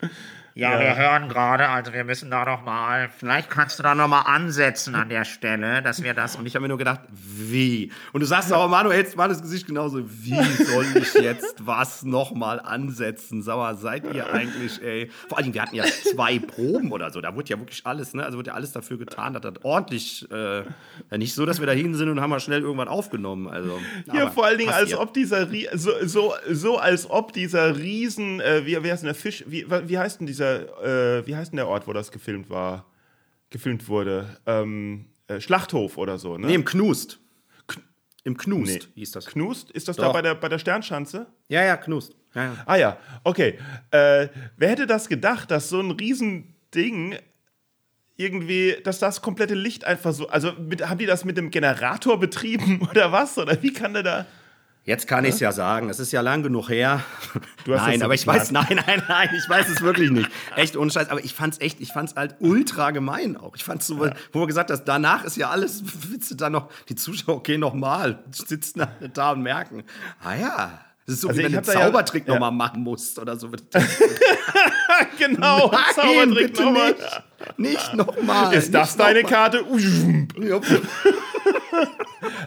Ja, wir hören gerade, also wir müssen da noch mal, vielleicht kannst du da noch mal ansetzen an der Stelle, dass wir das Und ich habe mir nur gedacht, wie? Und du sagst auch, Manu, hältst mal das Gesicht genauso. Wie soll ich jetzt was nochmal ansetzen? Sag mal, seid ihr eigentlich, ey? Vor allem, wir hatten ja zwei Proben oder so. Da wurde ja wirklich alles, ne? Also wurde ja alles dafür getan, dass das ordentlich, äh, ja nicht so, dass wir da hin sind und haben mal schnell irgendwann aufgenommen. Also, Ja, aber vor allen Dingen, als passiert. ob dieser, so, so, so als ob dieser Riesen, äh, wie, wie heißt denn der Fisch, wie, wie heißt denn dieser, äh, wie heißt denn der Ort, wo das gefilmt war, gefilmt wurde? Ähm, äh, Schlachthof oder so, ne? Nee, im Knust. Im Knust Nee. hieß das. Knust? Ist das da Doch. bei der, bei der Sternschanze? Ja, ja, Knust. Ja, ja. Ah ja, okay. Äh, wer hätte das gedacht, dass so ein Riesending irgendwie, dass das komplette Licht einfach so, also mit, haben die das mit dem Generator betrieben oder was? Oder wie kann der da... Jetzt kann ich es ja sagen. Es ist ja lang genug her. Du hast nein, aber ich weiß, nein, nein, nein, ich weiß es wirklich nicht. Echt ohne Scheiß. Aber ich fand es echt, ich fand es halt ultra gemein auch. Ich fand es so, ja. wo man gesagt hat, danach ist ja alles, willst du da noch, die Zuschauer, okay, nochmal, sitzen da und merken, ah ja, das ist so, also wie wenn du einen Zaubertrick ja, nochmal ja. machen musst oder so. genau, Nein, Zaubertrick nochmal. Nicht, nochmal. Ist das deine mal. Karte?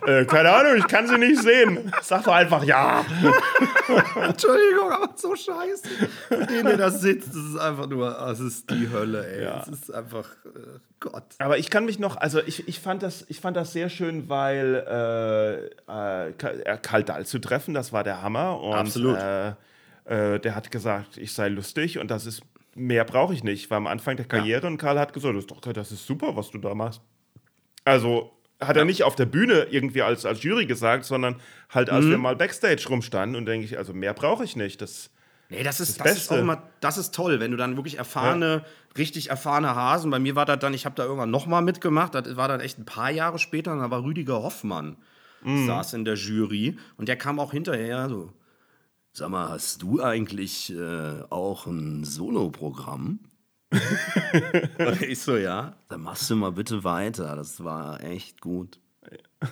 äh, keine Ahnung, ich kann sie nicht sehen. Sag doch einfach ja. Entschuldigung, aber so scheiße. Den, der da sitzt, das ist einfach nur, das ist die Hölle, ey. Ja. Das ist einfach, äh, Gott. Aber ich kann mich noch, also ich, ich, fand, das, ich fand das sehr schön, weil äh, äh, Karl Dahl zu treffen, das war der Hammer. Und, Absolut. Äh, äh, der hat gesagt, ich sei lustig und das ist mehr brauche ich nicht. War am Anfang der Karriere ja. und Karl hat gesagt, das ist, doch, das ist super, was du da machst. Also hat er nicht auf der Bühne irgendwie als, als Jury gesagt, sondern halt, als mhm. wir mal Backstage rumstanden und denke ich, also mehr brauche ich nicht. Das, Nee, das ist, das, das ist auch immer, das ist toll, wenn du dann wirklich erfahrene, ja. richtig erfahrene Hasen, bei mir war das dann, ich habe da irgendwann nochmal mitgemacht, das war dann echt ein paar Jahre später, und da war Rüdiger Hoffmann, mhm. saß in der Jury und der kam auch hinterher so, sag mal, hast du eigentlich äh, auch ein Solo-Programm? ich so, ja, dann machst du mal bitte weiter. Das war echt gut.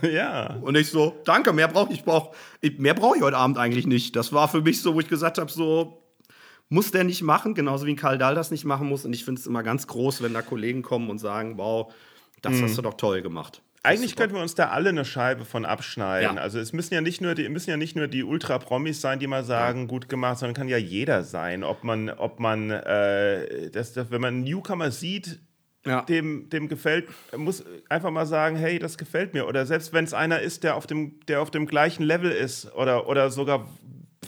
Ja. Und ich so, danke, mehr brauche ich, brauch, mehr brauche ich heute Abend eigentlich nicht. Das war für mich so, wo ich gesagt habe, so, muss der nicht machen, genauso wie Karl Dahl das nicht machen muss. Und ich finde es immer ganz groß, wenn da Kollegen kommen und sagen, wow, das mhm. hast du doch toll gemacht. Eigentlich könnten wir uns da alle eine Scheibe von abschneiden. Ja. Also es müssen ja nicht nur die, müssen ja nicht nur die Ultra-Promis sein, die mal sagen, ja. gut gemacht, sondern kann ja jeder sein. Ob man, ob man, äh, das, das, wenn man einen Newcomer sieht, ja. dem, dem gefällt, muss einfach mal sagen, hey, das gefällt mir. Oder selbst wenn es einer ist, der auf dem, der auf dem gleichen Level ist oder, oder sogar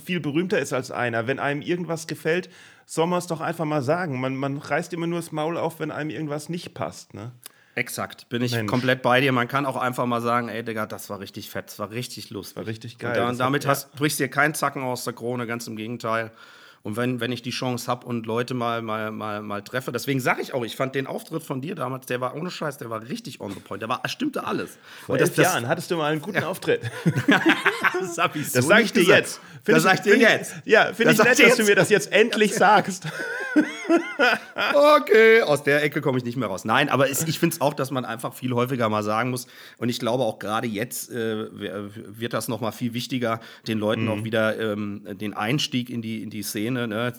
viel berühmter ist als einer, wenn einem irgendwas gefällt, soll man es doch einfach mal sagen. Man, man reißt immer nur das Maul auf, wenn einem irgendwas nicht passt. Ne? Exakt, bin ich Mensch. komplett bei dir. Man kann auch einfach mal sagen, ey Digga, das war richtig fett, das war richtig lustig. War richtig geil. Und da, damit hast, brichst du dir keinen Zacken aus der Krone, ganz im Gegenteil. Und wenn, wenn ich die Chance habe und Leute mal, mal, mal, mal treffe, deswegen sage ich auch, ich fand den Auftritt von dir damals, der war ohne Scheiß, der war richtig on the point. Der war, stimmte alles. Vor und elf das, Jahren hattest du mal einen guten ja. Auftritt. das habe ich so Das sage ich dir jetzt. Find das sage ich dir jetzt. Ja, finde ich nett, dass du mir das jetzt endlich sagst. okay, aus der Ecke komme ich nicht mehr raus. Nein, aber es, ich finde es auch, dass man einfach viel häufiger mal sagen muss. Und ich glaube auch gerade jetzt äh, wird das noch mal viel wichtiger, den Leuten mhm. auch wieder ähm, den Einstieg in die, in die Szene, ne?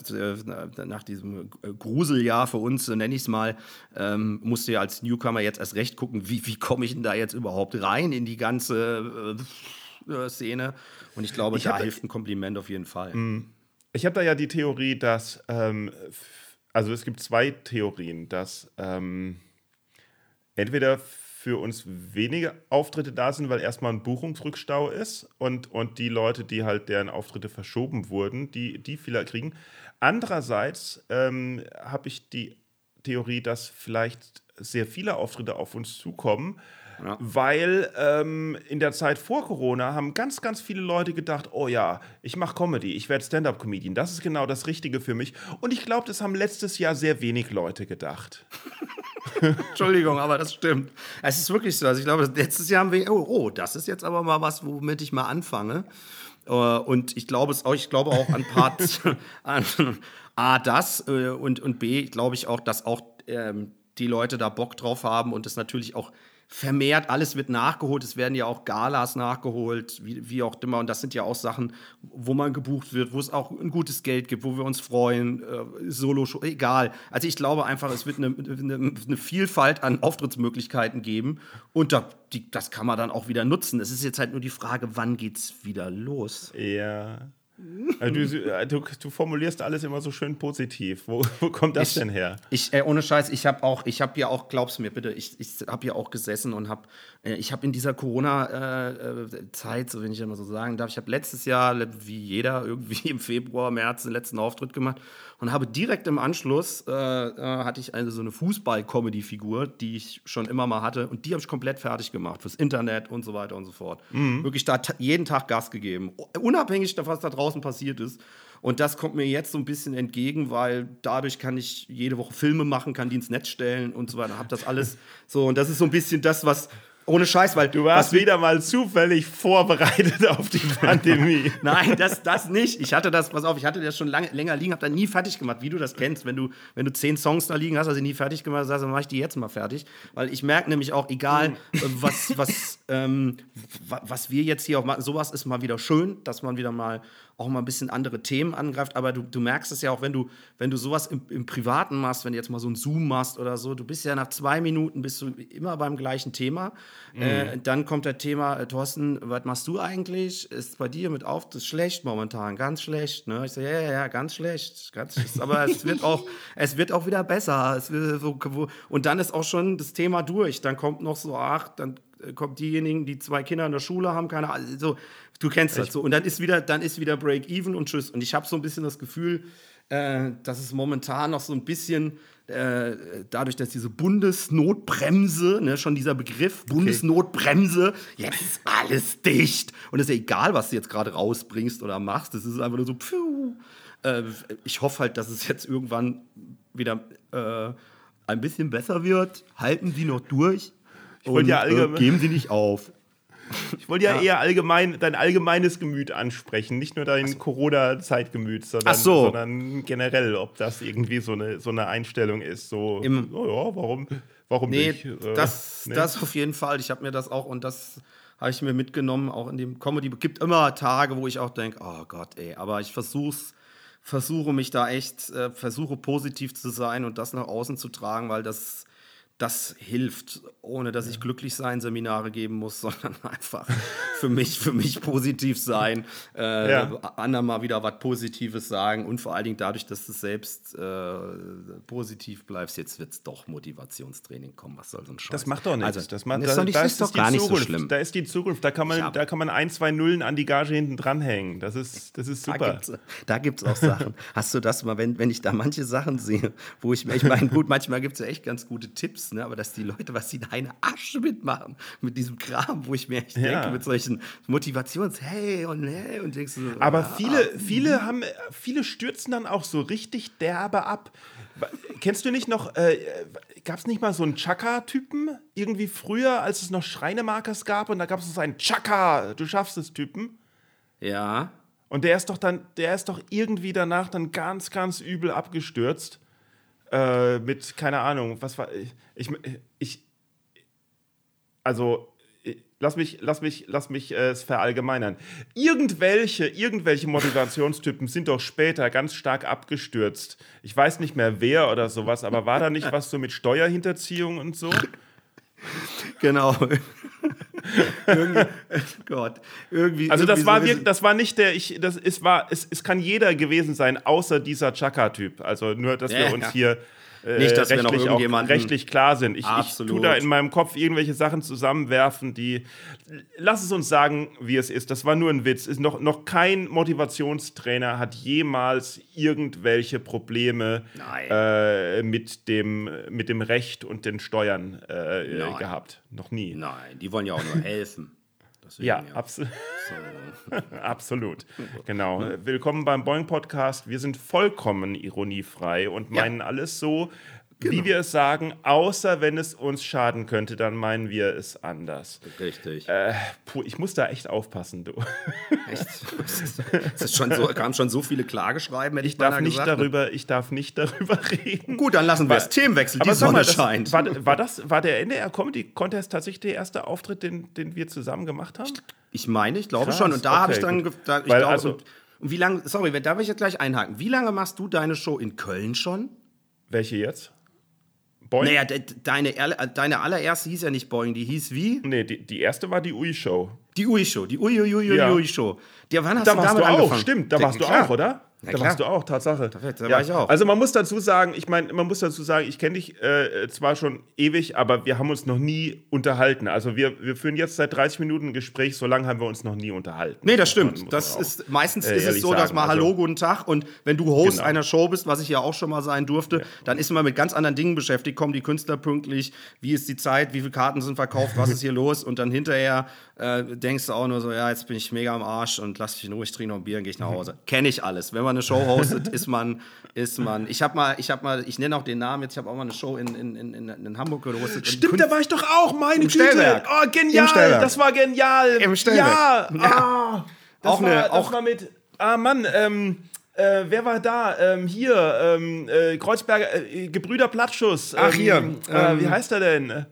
nach diesem Gruseljahr für uns, so nenne ich es mal, ähm, musst du ja als Newcomer jetzt erst recht gucken, wie, wie komme ich denn da jetzt überhaupt rein in die ganze äh, Szene. Und ich glaube, ich da hilft ein Kompliment auf jeden Fall. Mhm. Ich habe da ja die Theorie, dass, ähm, also es gibt zwei Theorien, dass ähm, entweder für uns wenige Auftritte da sind, weil erstmal ein Buchungsrückstau ist und, und die Leute, die halt deren Auftritte verschoben wurden, die, die Fehler kriegen. Andererseits ähm, habe ich die Theorie, dass vielleicht sehr viele Auftritte auf uns zukommen, ja. Weil ähm, in der Zeit vor Corona haben ganz, ganz viele Leute gedacht, oh ja, ich mache Comedy, ich werde Stand-up-Comedian. Das ist genau das Richtige für mich. Und ich glaube, das haben letztes Jahr sehr wenig Leute gedacht. Entschuldigung, aber das stimmt. Es ist wirklich so. Also ich glaube, letztes Jahr haben wir, oh, oh, das ist jetzt aber mal was, womit ich mal anfange. Äh, und ich glaube es auch, ich glaube auch an Part an A, das äh, und, und B, glaube ich auch, dass auch ähm, die Leute da Bock drauf haben und es natürlich auch vermehrt, alles wird nachgeholt. Es werden ja auch Galas nachgeholt, wie, wie auch immer. Und das sind ja auch Sachen, wo man gebucht wird, wo es auch ein gutes Geld gibt, wo wir uns freuen, äh, solo egal. Also ich glaube einfach, es wird eine, eine, eine Vielfalt an Auftrittsmöglichkeiten geben. Und da, die, das kann man dann auch wieder nutzen. Es ist jetzt halt nur die Frage, wann geht's wieder los? Ja. Also du, äh, du, du, formulierst alles immer so schön positiv. Wo, wo kommt das ich, denn her? Ich, äh, ohne Scheiß, ich habe auch, ich habe ja auch, glaub's mir bitte, ich, ich habe ja auch gesessen und habe, äh, ich habe in dieser Corona-Zeit, äh, so wenn ich immer so sagen darf, ich habe letztes Jahr, wie jeder, irgendwie im Februar, März den letzten Auftritt gemacht und habe direkt im Anschluss, äh, äh, hatte ich eine so eine Fußball-Comedy-Figur, die ich schon immer mal hatte und die habe ich komplett fertig gemacht fürs Internet und so weiter und so fort. Mhm. Wirklich da jeden Tag Gas gegeben, unabhängig davon, was da draußen passiert ist. Und das kommt mir jetzt so ein bisschen entgegen, weil dadurch kann ich jede Woche Filme machen, kann die ins Netz stellen und so weiter. Hab das alles so. Und das ist so ein bisschen das, was, ohne Scheiß, weil du warst wieder mal zufällig vorbereitet auf die Pandemie. Nein, das, das nicht. Ich hatte das, pass auf, ich hatte das schon lange, länger liegen, habe da nie fertig gemacht, wie du das kennst. Wenn du, wenn du zehn Songs da liegen hast, also nie fertig gemacht, sagst, dann mache ich die jetzt mal fertig. Weil ich merke nämlich auch, egal äh, was, was, ähm, was wir jetzt hier auch machen, sowas ist mal wieder schön, dass man wieder mal auch mal ein bisschen andere Themen angreift. Aber du, du merkst es ja auch, wenn du, wenn du sowas im, im Privaten machst, wenn du jetzt mal so einen Zoom machst oder so, du bist ja nach zwei Minuten bist du immer beim gleichen Thema. Mhm. Äh, dann kommt das Thema, äh, Thorsten, was machst du eigentlich? Ist bei dir mit auf, das ist schlecht momentan, ganz schlecht. Ne? Ich sage, ja, ja, ja, ganz schlecht. Ganz schlecht. Aber es wird auch, es wird auch wieder besser. Es wird so, und dann ist auch schon das Thema durch. Dann kommt noch so, ach, dann äh, kommt diejenigen, die zwei Kinder in der Schule haben, keine Ahnung. Also, du kennst das so. Und dann ist wieder, dann ist wieder Break-Even und Tschüss. Und ich habe so ein bisschen das Gefühl, äh, dass es momentan noch so ein bisschen äh, dadurch, dass diese Bundesnotbremse, ne, schon dieser Begriff, okay. Bundesnotbremse, jetzt ist alles dicht. Und es ist ja egal, was du jetzt gerade rausbringst oder machst. Es ist einfach nur so, pfiuh. Äh, ich hoffe halt, dass es jetzt irgendwann wieder äh, ein bisschen besser wird. Halten Sie noch durch. Ich wollte ja äh, allgemein. Geben Sie nicht auf. Ich wollte ja, ja, eher allgemein dein allgemeines Gemüt ansprechen, nicht nur dein so. Corona-Zeitgemüt, sondern, so. sondern, generell, ob das irgendwie so eine, so eine Einstellung ist. So, Im, oh ja, warum, warum nee, nicht? Äh, das, nee. das auf jeden Fall. Ich habe mir das auch und das habe ich mir mitgenommen, auch in dem Comedy. Es gibt immer Tage, wo ich auch denke, oh Gott, ey, aber ich versuch's versuche mich da echt, äh, versuche positiv zu sein und das nach außen zu tragen, weil das das hilft, ohne dass ich glücklich sein Seminare geben muss, sondern einfach für mich, für mich positiv sein, äh, ja. anderen mal wieder was Positives sagen und vor allen Dingen dadurch, dass du selbst äh, positiv bleibst, jetzt wird es doch Motivationstraining kommen. Was soll so ein Scheiß? Das macht doch nichts. Also, das macht, das da, ist, doch, ist doch gar nicht so schlimm. Da ist die Zukunft. Da kann man, da kann man ein, zwei Nullen an die Gage hinten dranhängen. Das ist, das ist super. Da gibt es auch Sachen. Hast du das mal, wenn, wenn ich da manche Sachen sehe, wo ich mir, ich meine, gut, manchmal gibt es ja echt ganz gute Tipps ne? aber dass die Leute, was sie da eine Asche mitmachen mit diesem Kram, wo ich mir echt ja. denke, mit solchen Motivations, hey und hey und denkst so, Aber ah, viele, ah, viele haben, viele stürzen dann auch so richtig derbe ab. Kennst du nicht noch, äh, gab es nicht mal so einen Chaka-Typen irgendwie früher, als es noch Schreinemarkers gab und da gab es so einen Chaka, du schaffst es Typen? Ja. Und der ist doch dann, der ist doch irgendwie danach dann ganz, ganz übel abgestürzt. Äh, mit, keine Ahnung, was war. Ich, ich, also, lass mich, lass mich, lass mich äh, es verallgemeinern. Irgendwelche, irgendwelche Motivationstypen sind doch später ganz stark abgestürzt. Ich weiß nicht mehr wer oder sowas, aber war da nicht was so mit Steuerhinterziehung und so? Genau. irgendwie, Gott, irgendwie. Also das irgendwie war so wirklich, das war nicht der, ich, das es war, es, es kann jeder gewesen sein, außer dieser Chaka-Typ. Also nur, dass ja, wir uns ja. hier äh, nicht, dass rechtlich, wir noch auch rechtlich klar sind. Ich, ich tue da in meinem Kopf irgendwelche Sachen zusammenwerfen, die. Lass es uns sagen, wie es ist. Das war nur ein Witz. Ist noch, noch kein Motivationstrainer hat jemals irgendwelche Probleme äh, mit, dem, mit dem Recht und den Steuern äh, gehabt. Noch nie. Nein, die wollen ja auch nur helfen. Deswegen, ja, ja. Abso so. absolut. Genau. Willkommen beim Boing Podcast. Wir sind vollkommen ironiefrei und meinen ja. alles so, Genau. wie wir es sagen, außer wenn es uns schaden könnte, dann meinen wir es anders. Richtig. Äh, puh, ich muss da echt aufpassen, du. Echt? Es ist schon so, kamen schon so viele Klageschreiben, hätte ich, ich darf nicht gesagt, ne? darüber, Ich darf nicht darüber reden. Gut, dann lassen wir es. Themenwechsel, die Sonne mal, das, scheint. War, war, das, war der NDR Comedy Contest tatsächlich der erste Auftritt, den, den wir zusammen gemacht haben? Ich, meine, ich glaube Krass, schon. Und da okay, habe ich dann, da, ich Weil, glaube, also, und, und wie lange, sorry, da will ich jetzt gleich einhaken. Wie lange machst du deine Show in Köln schon? Welche jetzt? Boing? Naja, de, deine, deine allererste hieß ja nicht Boing, die hieß wie? Nee, die, die erste war die Ui-Show. Die Ui-Show, die Ui-Ui-Ui-Ui-Show. Ja. wann hast da du warst du angefangen? auch, stimmt, da warst du auch, oder? Ja, da warst du auch, Tatsache. Da, da war ich auch. Also man muss dazu sagen, ich meine, man muss dazu sagen, ich kenne dich äh, zwar schon ewig, aber wir haben uns noch nie unterhalten. Also wir, wir führen jetzt seit 30 Minuten ein Gespräch, so lange haben wir uns noch nie unterhalten. Nee, das stimmt. Man, das ist, meistens äh, ist es so, sagen. dass mal Hallo, also, guten Tag und wenn du Host genau. einer Show bist, was ich ja auch schon mal sein durfte, ja. dann ist man mit ganz anderen Dingen beschäftigt. Kommen die Künstler pünktlich? Wie ist die Zeit? Wie viele Karten sind verkauft? Was ist hier los? Und dann hinterher äh, denkst du auch nur so, ja, jetzt bin ich mega am Arsch und lass dich in Ruhe, ich trinke noch ein Bier und gehe ich nach Hause. Kenne ich alles. Wenn man eine Show hostet, ist man, ist man. Ich habe mal, ich habe mal, ich nenne auch den Namen jetzt, ich habe auch mal eine Show in, in, in, in Hamburg gehostet. Stimmt, da war ich doch auch, meine Güte. Stellwerk. Oh, genial, das war genial. Im Stellwerk. Ja, Ja. Ah, das, Auch war, eine- das auch- war mit, ah Mann, ähm, äh, wer war da? Ähm, hier, ähm, äh, Kreuzberger, äh, Gebrüder Plattschuss. Ach, ähm, hier, Äh, ähm, wie heißt er denn?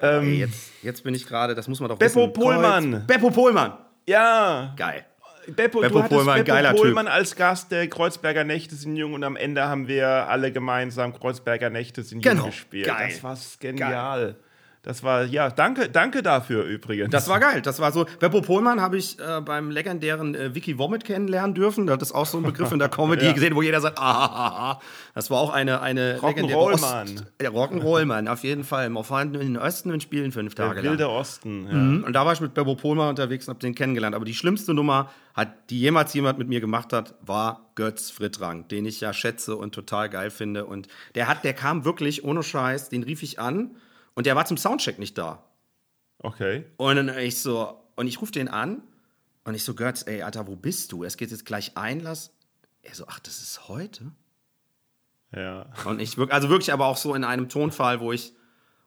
Ey, jetzt, jetzt bin ich gerade, das muss man doch Beppo wissen. Pohlmann. Kreuz- Beppo Pohlmann. Ja. Geil. Beppo, Beppo du Pohlmann, Beppo geiler Typ. Pohlmann als Gast der Kreuzberger Nächte sind jung und am Ende haben wir alle gemeinsam Kreuzberger Nächte sind Genau. jung gespielt. Geil. Das war genial. Das war, ja, danke, danke dafür übrigens. Das war geil. Das war so. Beppo Pohlmann habe ich äh, beim legendären äh, Wiki Vomit kennenlernen dürfen. Das ist auch so ein Begriff in der Comedy Ja. gesehen, wo jeder sagt, ah, ah, ah. Das war auch eine, eine legendäre Rock'n'Roll-Mann. Ost- Ja, Rock'n'Roll-Mann, auf jeden Fall. In den Osten und spielen fünf der Tage lang. wilde Osten. Ja. Mhm. Und da war ich mit Beppo Pohlmann unterwegs und habe den kennengelernt. Aber die schlimmste Nummer, hat, die jemals jemand mit mir gemacht hat, war Götz Frittrang, den ich ja schätze und total geil finde. Und der hat, der kam wirklich ohne Scheiß, den rief ich an und der war zum Soundcheck nicht da. Okay. Und dann ich so, und ich rufe den an und ich so, Götz, ey, Alter, wo bist du? Es geht jetzt gleich Einlass. Er so, ach, das ist heute? Ja. Und ich wirklich, also wirklich aber auch so in einem Tonfall, wo ich,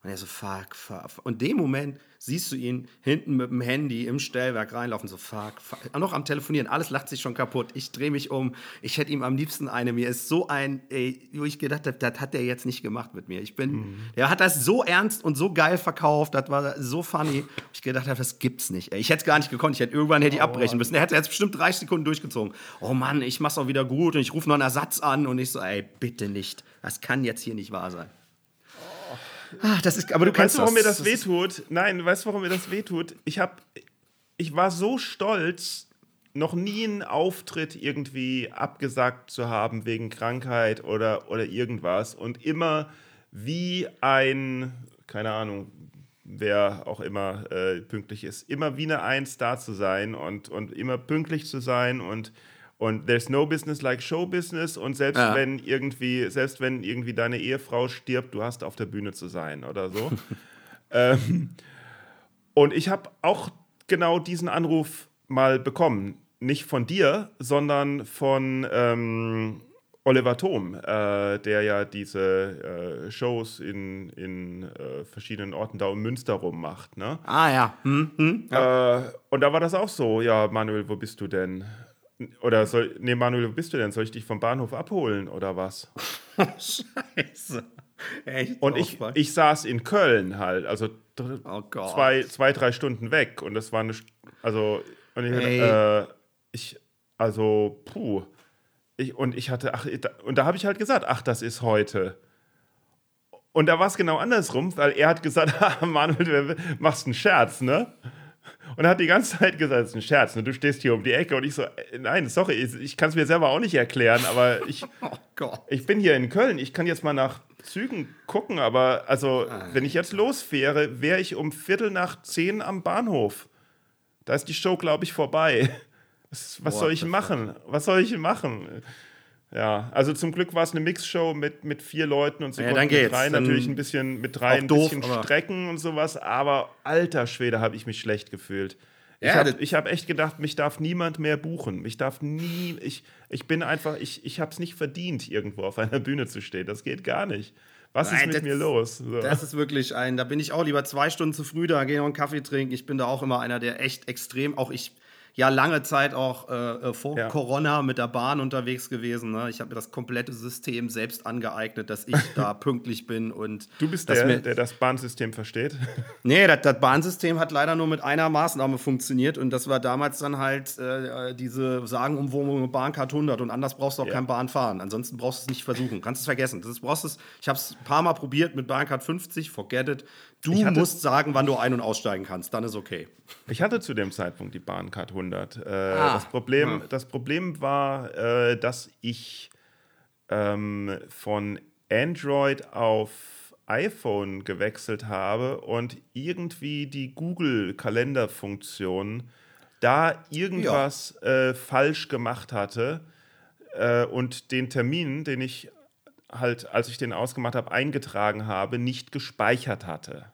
und er so, fuck, fuck. Und in dem Moment siehst du ihn hinten mit dem Handy im Stellwerk reinlaufen, so, fuck, fuck. Noch am Telefonieren, alles lacht sich schon kaputt. Ich drehe mich um. Ich hätte ihm am liebsten eine, mir ist so ein, ey, wo ich gedacht habe, das hat der jetzt nicht gemacht mit mir. Ich bin, der hat das so ernst und so geil verkauft, das war so funny. Ich gedacht habe, das gibt's nicht. Ey. Ich hätte es gar nicht gekonnt. Ich hätte irgendwann hätte ich abbrechen müssen. Er hätte jetzt bestimmt 30 Sekunden durchgezogen. Oh Mann, ich mach's auch wieder gut und ich rufe noch einen Ersatz an und ich so, ey, bitte nicht. Das kann jetzt hier nicht wahr sein. Ah, das ist, aber du Weißt kennst du, warum mir das das wehtut? Nein, weißt du, warum mir das wehtut? Ich hab, ich war so stolz, noch nie einen Auftritt irgendwie abgesagt zu haben wegen Krankheit oder, oder irgendwas und immer wie ein, keine Ahnung, wer auch immer äh, pünktlich ist, immer wie eine Eins da zu sein und, und immer pünktlich zu sein und und there's no business like show business und selbst Ja. wenn irgendwie selbst wenn irgendwie deine Ehefrau stirbt, du hast auf der Bühne zu sein oder so. ähm, und ich habe auch genau diesen Anruf mal bekommen, nicht von dir, sondern von ähm, Oliver Thom, äh, der ja diese äh, Shows in, in äh, verschiedenen Orten da um Münster rum macht. Ne? Ah ja. Hm, hm. Äh, und da war das auch so, ja, Manuel, wo bist du denn? Oder soll, nee, Manuel, wo bist du denn? Soll ich dich vom Bahnhof abholen oder was? Scheiße. Echt? Und ich, ich saß in Köln halt, also Oh zwei, zwei, drei Stunden weg. Und das war eine, also, und ich, äh, ich also, puh. Ich, und ich hatte, ach, und da habe ich halt gesagt, ach, das ist heute. Und da war es genau andersrum, weil er hat gesagt, ah, Manuel, du machst einen Scherz, ne? Und er hat die ganze Zeit gesagt, das ist ein Scherz, ne? Du stehst hier um die Ecke und ich so, äh, nein, sorry, ich, ich kann es mir selber auch nicht erklären, aber ich, Oh ich bin hier in Köln, ich kann jetzt mal nach Zügen gucken, aber also, wenn ich jetzt losfähre, wäre ich um Viertel nach zehn am Bahnhof. Da ist die Show, glaube ich, vorbei. Was, soll ich machen? Was soll ich machen? Ja, also zum Glück war es eine Mixshow mit, mit vier Leuten und sie Ja, konnten mit drei natürlich ein bisschen mit drei ein doof, bisschen strecken und sowas, aber alter Schwede habe ich mich schlecht gefühlt. Ich Ja, habe ich hab echt gedacht, mich darf niemand mehr buchen. Mich darf nie, ich, ich bin einfach, ich, ich habe es nicht verdient, irgendwo auf einer Bühne zu stehen. Das geht gar nicht. Was ist Nein, mit das- mir los? So. Das ist wirklich ein, da bin ich auch lieber zwei Stunden zu früh da, gehe noch einen Kaffee trinken. Ich bin da auch immer einer, der echt extrem, auch ich, ja lange Zeit auch äh, äh, vor Ja. Corona mit der Bahn unterwegs gewesen. Ne? Ich habe mir das komplette System selbst angeeignet, dass ich da pünktlich bin und du bist der, der das Bahnsystem versteht. Nee, das, das Bahnsystem hat leider nur mit einer Maßnahme funktioniert und das war damals dann halt äh, diese sagenumwobene Bahncard 100 und anders brauchst du auch Ja. kein Bahn fahren. Ansonsten brauchst du es nicht versuchen. Kannst es vergessen. Das brauchst es, ich habe es ein paar Mal probiert mit Bahncard 50, forget it. Du hatte- musst sagen, wann du ein- und aussteigen kannst, dann ist okay. Ich hatte zu dem Zeitpunkt die Bahncard 100. Äh, Ah. das, Problem, Hm. das Problem war, äh, dass ich ähm, von Android auf iPhone gewechselt habe und irgendwie die Google-Kalenderfunktion da irgendwas äh, falsch gemacht hatte äh, und den Termin, den ich halt, als ich den ausgemacht habe, eingetragen habe, nicht gespeichert hatte.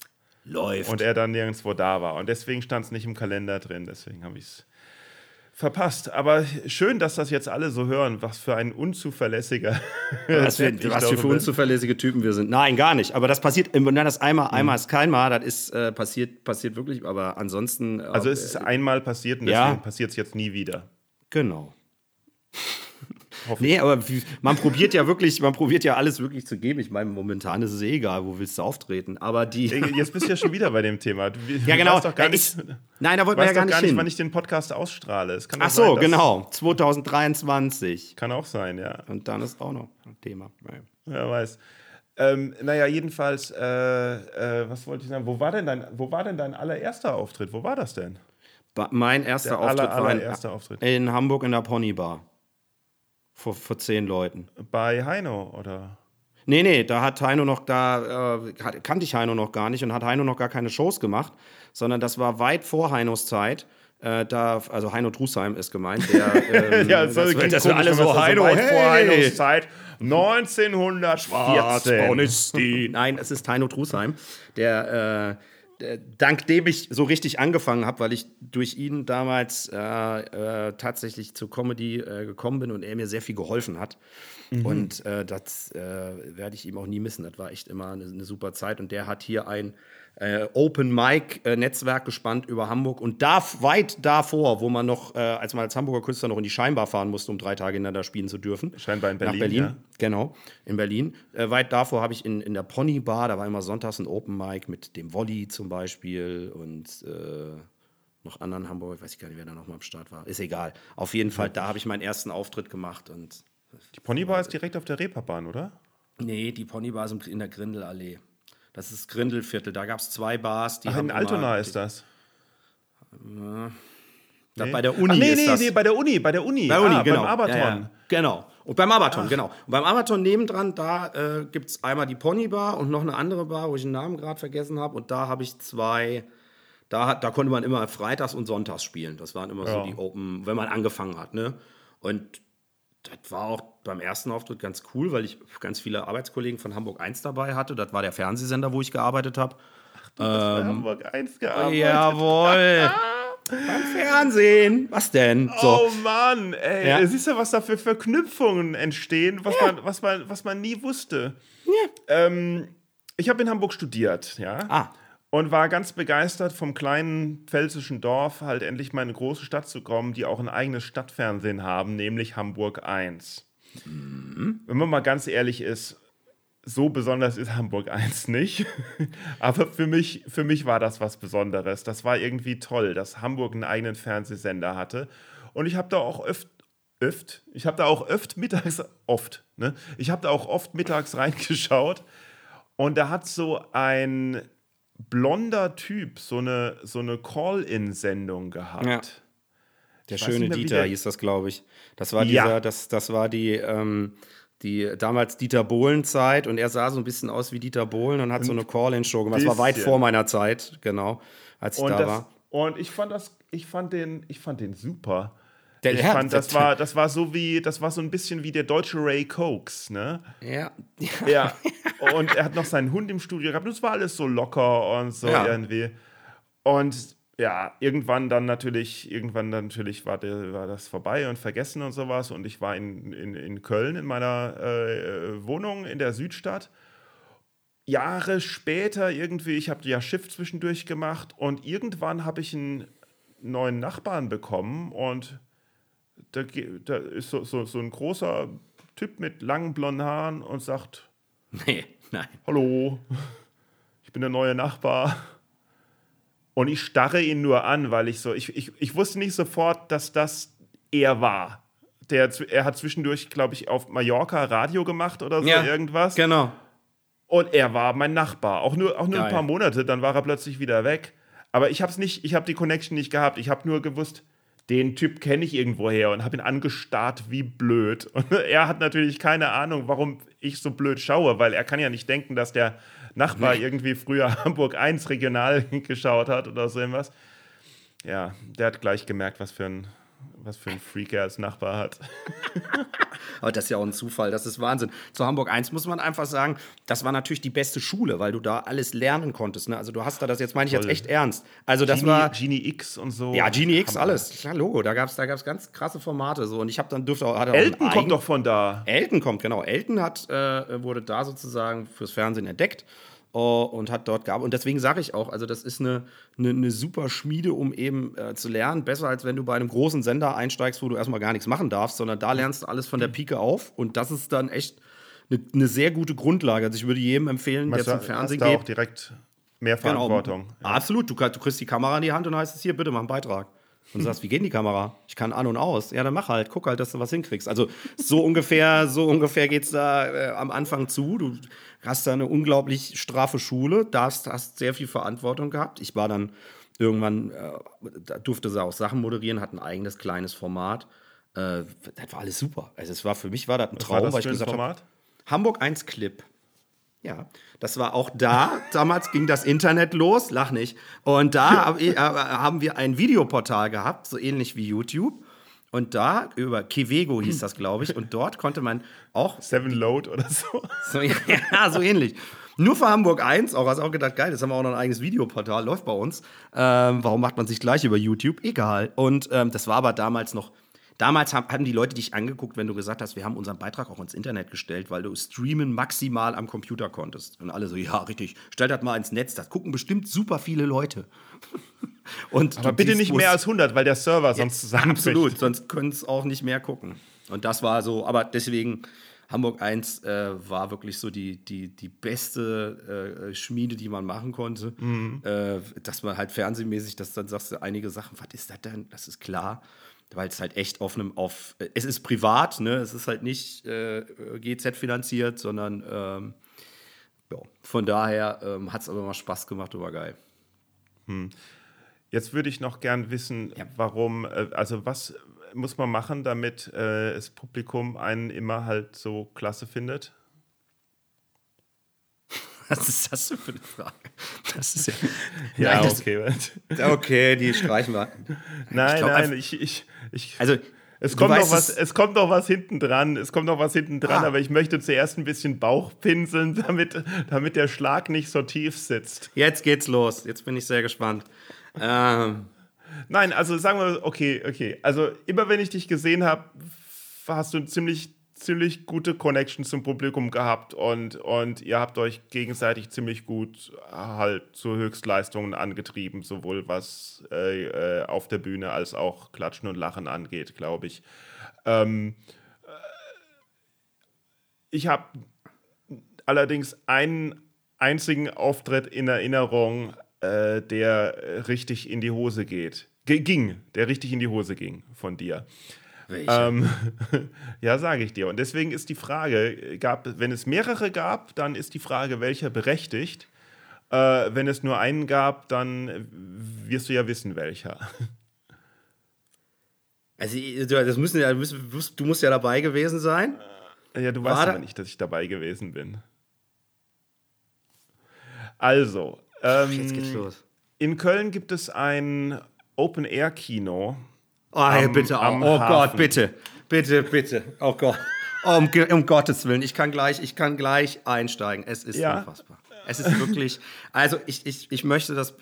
Läuft. Und er dann nirgendwo da war. Und deswegen stand es nicht im Kalender drin. Deswegen habe ich es verpasst. Aber schön, dass das jetzt alle so hören. Was für ein unzuverlässiger. Was, wir, was für unzuverlässige Typen wir sind. Nein, gar nicht. Aber das passiert, wenn das einmal, mhm. einmal ist kein Mal, das ist äh, passiert, passiert wirklich. Aber ansonsten. Äh, also es ist einmal passiert und deswegen ja. passiert es jetzt nie wieder. Genau. Nee, aber man probiert ja wirklich, man probiert ja alles wirklich zu geben. Ich meine, momentan ist es eh egal, wo willst du auftreten. Aber die. Jetzt bist du ja schon wieder bei dem Thema. Du, ja, genau. Doch gar nicht, ich, nein, da wollten wir ja gar nicht, gar nicht hin. wann ich den Podcast ausstrahle. Ach so, sein, genau. 2023. Kann auch sein, ja. Und dann ist auch noch ein Thema. Wer weiß. Ähm, naja, jedenfalls, äh, äh, was wollte ich sagen? Wo war, denn dein, wo war denn dein allererster Auftritt? Wo war das denn? Mein erster Der Auftritt aller, war in, Auftritt. in Hamburg in der Ponybar. Vor, vor zehn Leuten. Bei Heino, oder? Nee, nee, da hat Heino noch, da äh, kannte ich Heino noch gar nicht und hat Heino noch gar keine Shows gemacht, sondern das war weit vor Heinos Zeit. Äh, da, also Heino Trusheim ist gemeint. Der, ähm, ja, das, das, das, das alle so Heino, so hey. vor Heinos Zeit. 1914. Nein, es ist Heino Trusheim, der äh, dank dem ich so richtig angefangen habe, weil ich durch ihn damals äh, äh, tatsächlich zur Comedy äh, gekommen bin und er mir sehr viel geholfen hat. Mhm. Und äh, das äh, werde ich ihm auch nie missen. Das war echt immer eine, eine super Zeit. Und der hat hier ein äh, Open Mic äh, Netzwerk gespannt über Hamburg und da weit davor, wo man noch, äh, als man als Hamburger Künstler noch in die Scheinbar fahren musste, um drei Tage hintereinander spielen zu dürfen. Scheinbar in Berlin. Nach Berlin, ja. genau, in Berlin. Äh, weit davor habe ich in, in der Pony Bar, da war immer sonntags ein Open Mic mit dem Wolli zum Beispiel und äh, noch anderen Hamburger, ich weiß gar nicht, wer da noch mal am Start war. Ist egal. Auf jeden Fall, da habe ich meinen ersten Auftritt gemacht und die Ponybar ist direkt auf der Reeperbahn, oder? Nee, die Ponybar ist in der Grindelallee. Das ist Grindelviertel. Da gab es zwei Bars. Die Ach, in Altona ist das. Äh, nee. Bei der Uni Ach, nee, nee, das. nee, bei der Uni, bei der Uni. Bei der Uni, ah, genau. Beim Abaton. Ja, ja. Genau. Und beim Abaton, Ach. genau. Und beim Abaton nebendran, da äh, gibt es einmal die Ponybar und noch eine andere Bar, wo ich den Namen gerade vergessen habe. Und da habe ich zwei. Da, da konnte man immer freitags und sonntags spielen. Das waren immer ja. so die Open, wenn man angefangen hat. Ne? Und das war auch beim ersten Auftritt ganz cool, weil ich ganz viele Arbeitskollegen von Hamburg 1 dabei hatte. Das war der Fernsehsender, wo ich gearbeitet habe. Du hast ähm, Hamburg 1 gearbeitet. Jawohl. beim Fernsehen. Was denn? So. Oh Mann, ey. Ja. Siehst du, was da für Verknüpfungen entstehen, was, ja. man, was, man, was man nie wusste. Ja. Ähm, ich habe in Hamburg studiert, ja. Ah und war ganz begeistert vom kleinen pfälzischen Dorf, halt endlich mal in eine große Stadt zu kommen, die auch ein eigenes Stadtfernsehen haben, nämlich Hamburg 1. Mhm. Wenn man mal ganz ehrlich ist, so besonders ist Hamburg 1 nicht. Aber für mich, für mich war das was Besonderes. Das war irgendwie toll, dass Hamburg einen eigenen Fernsehsender hatte. Und ich habe da auch öfter öft, ich habe da auch öft mittags, oft, ne? Ich habe da auch oft mittags reingeschaut und da hat so ein blonder Typ so eine, so eine Call-In-Sendung gehabt. Ja. Der ich schöne Dieter der... hieß das, glaube ich. Das war dieser, ja. das, das war die, ähm, die damals Dieter Bohlen-Zeit und er sah so ein bisschen aus wie Dieter Bohlen und hat so eine Call-In-Show gemacht. Das war weit vor meiner Zeit, genau, als ich und da das, war. Und ich fand das, ich fand den, ich fand den super. Der, ich fand, das war, das war so wie, das war so ein bisschen wie der deutsche Ray Cokes, ne? Ja. Ja. Und er hat noch seinen Hund im Studio gehabt. Das war alles so locker und so ja. irgendwie. Und ja, irgendwann dann natürlich, irgendwann dann natürlich war, der, war das vorbei und vergessen und sowas. Und ich war in, in, in Köln in meiner äh, Wohnung in der Südstadt. Jahre später irgendwie, ich habe ja Schiff zwischendurch gemacht und irgendwann habe ich einen neuen Nachbarn bekommen und da, da ist so, so, so ein großer Typ mit langen blonden Haaren und sagt: Nee, nein. Hallo, ich bin der neue Nachbar. Und ich starre ihn nur an, weil ich so, ich, ich, ich wusste nicht sofort, dass das er war. Der, er hat zwischendurch, glaube ich, auf Mallorca Radio gemacht oder so ja, irgendwas. Genau. Und er war mein Nachbar. Auch nur, auch nur ein paar Monate, dann war er plötzlich wieder weg. Aber ich habe es nicht, ich habe die Connection nicht gehabt. Ich habe nur gewusst, den Typ kenne ich irgendwoher und habe ihn angestarrt wie blöd. Und er hat natürlich keine Ahnung, warum ich so blöd schaue, weil er kann ja nicht denken, dass der Nachbar nee. irgendwie früher Hamburg 1 regional geschaut hat oder so irgendwas. Ja, der hat gleich gemerkt, was für ein was für ein Freak er als Nachbar hat. Aber das ist ja auch ein Zufall, das ist Wahnsinn. Zu Hamburg 1 muss man einfach sagen, das war natürlich die beste Schule, weil du da alles lernen konntest. Ne? Also du hast da das, jetzt meine ich jetzt echt ernst. Also das Genie, war. Genie X und so. Ja, Genie X, alles. Ja, Logo. Da gab es da gab's ganz krasse Formate. So. Und ich habe dann dürfte auch. Elton kommt doch von da. Elton kommt, genau. Elton hat, äh, wurde da sozusagen fürs Fernsehen entdeckt äh, und hat dort gearbeitet. Und deswegen sage ich auch, also das ist eine, eine, eine super Schmiede, um eben äh, zu lernen. Besser als wenn du bei einem großen Sender einsteigst, wo du erstmal gar nichts machen darfst, sondern da lernst du alles von der Pike auf. Und das ist dann echt eine, eine sehr gute Grundlage. Also ich würde jedem empfehlen, der Meinst du, zum Fernsehen hast da auch geht. direkt mehr Genau. Verantwortung. Absolut. Du, du kriegst die Kamera in die Hand und heißt es hier, bitte mach einen Beitrag. Und du sagst, wie geht die Kamera? Ich kann an und aus. Ja, dann mach halt. Guck halt, dass du was hinkriegst. Also so ungefähr, so ungefähr geht's da äh, am Anfang zu. Du hast da eine unglaublich straffe Schule, darfst, hast sehr viel Verantwortung gehabt. Ich war dann irgendwann, äh, da durfte sie auch Sachen moderieren, hat ein eigenes kleines Format. Äh, das war alles super. Also es war für mich war das ein Was Traum, war das weil ich ein gesagt habe? Hamburg 1 Clip. Ja, das war auch da. Damals ging das Internet los, lach nicht. Und da äh, haben wir ein Videoportal gehabt, so ähnlich wie YouTube. Und da über Kivego hieß das, glaube ich. Und dort konnte man auch Seven Load oder so. so, ja, so ähnlich. Nur für Hamburg 1, auch hast du auch gedacht, geil, jetzt haben wir auch noch ein eigenes Videoportal, läuft bei uns. Ähm, warum macht man sich gleich über YouTube? Egal. Und ähm, das war aber damals noch. Damals haben, die Leute dich angeguckt, wenn du gesagt hast, wir haben unseren Beitrag auch ins Internet gestellt, weil du streamen maximal am Computer konntest. Und alle so, ja, richtig, stell das mal ins Netz, das gucken bestimmt super viele Leute. Und Aber bitte nicht mehr als 100, weil der Server sonst zusammenbricht. Absolut, sonst können es auch nicht mehr gucken. Und das war so, aber deswegen, Hamburg 1 äh, war wirklich so die, die, die beste äh, Schmiede, die man machen konnte. Äh, dass man halt fernsehmäßig, dass dann sagst du einige Sachen, was ist das denn? Das ist klar. Weil es halt echt auf einem, auf, äh, es ist privat, ne? Es ist halt nicht äh, GZ finanziert, sondern ähm, ja, von daher ähm, hat es aber mal Spaß gemacht und war geil. Jetzt würde ich noch gern wissen, warum, äh, also was muss man machen, damit äh, das Publikum einen immer halt so klasse findet? Was ist das denn für eine Frage? Das ist ja. Ja, Nein, das- okay. Okay, die streichen wir. nein, glaub, nein, ich, ich, ich, Also, es kommt noch weißt was, es- kommt noch was hinten dran, es kommt noch was hinten dran, Ah. aber ich möchte zuerst ein bisschen Bauch pinseln, damit, damit der Schlag nicht so tief sitzt. Jetzt geht's los. Jetzt bin ich sehr gespannt. Ähm, Nein, also sagen wir, okay, okay. Also immer wenn ich dich gesehen habe, hast du ziemlich, ziemlich gute Connection zum Publikum gehabt und, und ihr habt euch gegenseitig ziemlich gut halt zu Höchstleistungen angetrieben, sowohl was äh, äh, auf der Bühne als auch Klatschen und Lachen angeht, glaube ich. Ähm, äh, ich habe allerdings einen einzigen Auftritt in Erinnerung, äh, der richtig in die Hose geht. Ge ging, der richtig in die Hose ging von dir. Ähm, ja, sage ich dir. Und deswegen ist die Frage, gab, wenn es mehrere gab, dann ist die Frage, welcher berechtigt. Äh, wenn es nur einen gab, dann wirst du ja wissen, welcher. also, das müssen ja, du musst ja dabei gewesen sein. Ja, du War weißt aber nicht, dass ich dabei gewesen bin. Also, ähm, Jetzt geht's los. in Köln gibt es ein Open-Air-Kino. Oh, hey, am- bitte. am oh Hafen. Gott, bitte. Bitte, bitte. Oh Gott. Oh, um, um Gottes Willen. Ich kann gleich, ich kann gleich einsteigen. Es ist Ja. unfassbar. Es ist wirklich, also ich, ich, ich möchte das,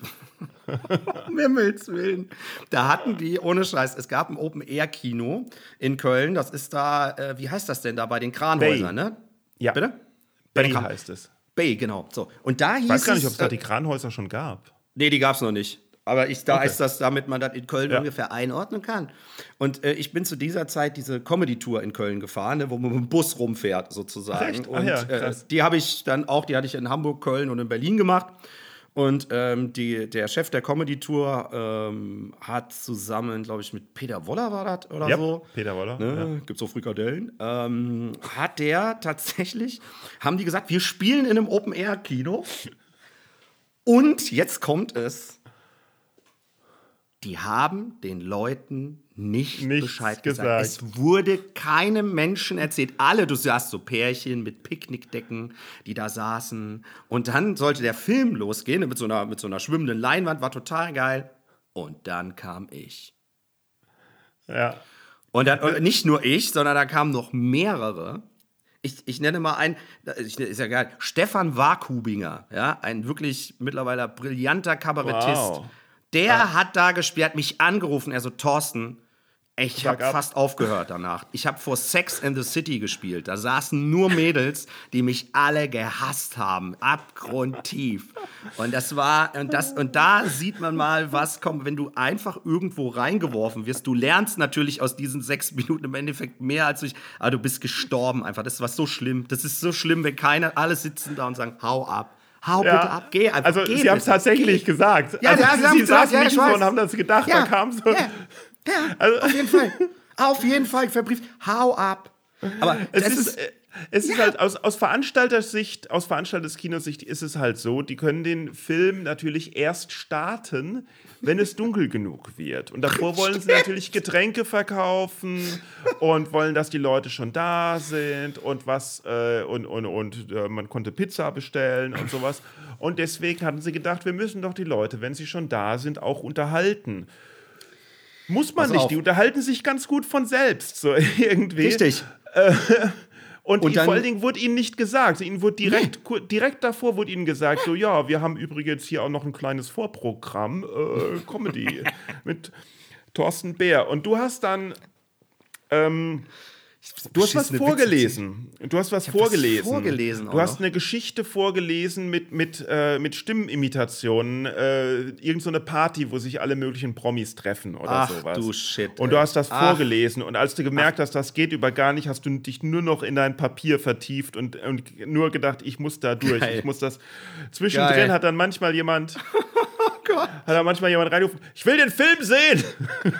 um Himmels Willen. Da hatten die, ohne Scheiß, es gab ein Open-Air-Kino in Köln. Das ist da, äh, wie heißt das denn da, bei den Kranhäusern, Bay. ne? Ja, Bitte? Bei den Bay Kran- heißt es. Bay, genau. So. Und da hieß Ich weiß gar nicht, ob es, es da äh, die Kranhäuser schon gab. Nee, die gab es noch nicht. Aber ich, da Okay. ist das, damit man das in Köln Ja. ungefähr einordnen kann. Und äh, ich bin zu dieser Zeit diese Comedy-Tour in Köln gefahren, ne, wo man mit dem Bus rumfährt, sozusagen. Ach Und ja, äh, die habe ich dann auch, die hatte ich in Hamburg, Köln und in Berlin gemacht. Und ähm, die, der Chef der Comedy-Tour ähm, hat zusammen, glaube ich, mit Peter Woller war das oder Ja, so. Peter Woller. Ja. Ne, Gibt's auch Frikadellen. Ähm, hat der tatsächlich, haben die gesagt, wir spielen in einem Open-Air-Kino. Und jetzt kommt es. Die haben den Leuten nicht Nichts Bescheid gesagt. gesagt. Es wurde keinem Menschen erzählt. Alle, du sahst so Pärchen mit Picknickdecken, die da saßen. Und dann sollte der Film losgehen mit so einer, mit so einer schwimmenden Leinwand, war total geil. Und dann kam ich. Ja. Und dann nicht nur ich, sondern da kamen noch mehrere. Ich, ich nenne mal einen, ist ja geil, Stefan Warkubinger, ja, ein wirklich mittlerweile brillanter Kabarettist. Wow. Der hat da gespielt, hat mich angerufen, er so, Thorsten, ich habe ab. fast aufgehört danach. Ich habe vor Sex in the City gespielt. Da saßen nur Mädels, die mich alle gehasst haben, abgrundtief. Und das war und das und da sieht man mal, was kommt, wenn du einfach irgendwo reingeworfen wirst. Du lernst natürlich aus diesen sechs Minuten im Endeffekt mehr als ich. Aber du bist gestorben einfach. Das war so schlimm. Das ist so schlimm, wenn keiner alle sitzen da und sagen, hau ab. Hau Ja. bitte ab, geh einfach. Also, geh sie haben es tatsächlich geh. gesagt. Ja, also, ja, sie haben sie gesagt, saßen ja, ich so und haben das gedacht, da kam so. Ja, ja Also- auf jeden Fall. Auf jeden Fall verbrieft. Hau ab. Aber Es das ist, ist, äh, es ist halt aus, aus Veranstaltersicht, aus Veranstalterskinos-Sicht ist es halt so, die können den Film natürlich erst starten, wenn es dunkel genug wird. Und davor wollen sie natürlich Getränke verkaufen und wollen, dass die Leute schon da sind und was äh, und, und, und äh, man konnte Pizza bestellen und sowas. Und deswegen hatten sie gedacht, wir müssen doch die Leute, wenn sie schon da sind, auch unterhalten. Muss man Pass nicht, auf. die unterhalten sich ganz gut von selbst, so irgendwie. richtig. Und, Und die, dann- vor allen Dingen wurde ihnen nicht gesagt. Ihnen wurde direkt, ku- direkt davor wurde ihnen gesagt, so ja, wir haben übrigens hier auch noch ein kleines Vorprogramm, äh, Comedy mit Thorsten Bär. Und du hast dann, ähm, du hast was Beschissene vorgelesen. Du hast was was vorgelesen. du hast eine Geschichte vorgelesen mit, mit, äh, mit Stimmenimitationen. Äh, irgend so eine Party, wo sich alle möglichen Promis treffen oder Ach sowas. du Shit, Und du hast das Ach. vorgelesen. Und als du gemerkt hast, das geht über gar nicht, hast du dich nur noch in dein Papier vertieft und, und nur gedacht, ich muss da durch. Geil. Ich muss das. Zwischendrin Geil. hat dann manchmal jemand. Oh Gott. Hat dann manchmal jemand reingerufen, ich will den Film sehen!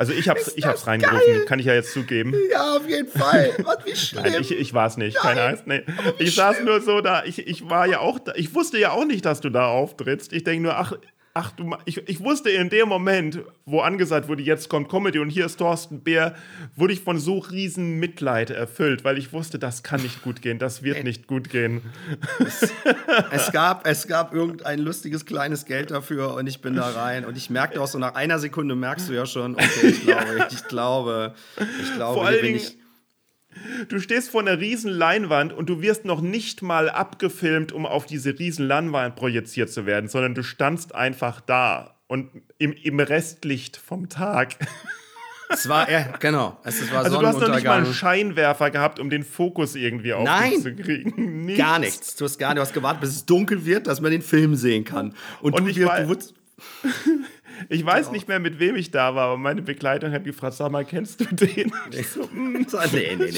also ich hab's, ich hab's reingerufen, kann ich ja jetzt zugeben. Ja, auf jeden Fall. Und wie schlimm. Nein, ich, ich war es nicht, keine Angst. Nee. Ich saß nur so da, ich, ich war ja auch da, ich wusste ja auch nicht, dass du da auftrittst. Ich denke nur, ach, ach du, ich, ich wusste in dem Moment, wo angesagt wurde, jetzt kommt Comedy und hier ist Thorsten Bär, wurde ich von so riesen Mitleid erfüllt, weil ich wusste, das kann nicht gut gehen, das wird nicht gut gehen. es, gab, es gab irgendein lustiges kleines Geld dafür und ich bin da rein. Und ich merkte auch so, nach einer Sekunde merkst du ja schon, okay, ich glaube, ich glaube, ich glaube, Vor allen bin Dingen- ich. Du stehst vor einer riesen Leinwand und du wirst noch nicht mal abgefilmt, um auf diese riesen Leinwand projiziert zu werden, sondern du standst einfach da und im, im Restlicht vom Tag. Es war, ja, genau. Es, es war Also du hast noch nicht mal einen. Scheinwerfer gehabt, um den Fokus irgendwie auf Nein. dich zu kriegen. Nichts. Gar nichts. Du hast gar du hast gewartet, bis es dunkel wird, dass man den Film sehen kann. Und, Und du, wirst, du Ich weiß nicht mehr, mit wem ich da war, aber meine Begleitung hat gefragt, sag mal, kennst du den? Ich so, mm, nee, nee, nee.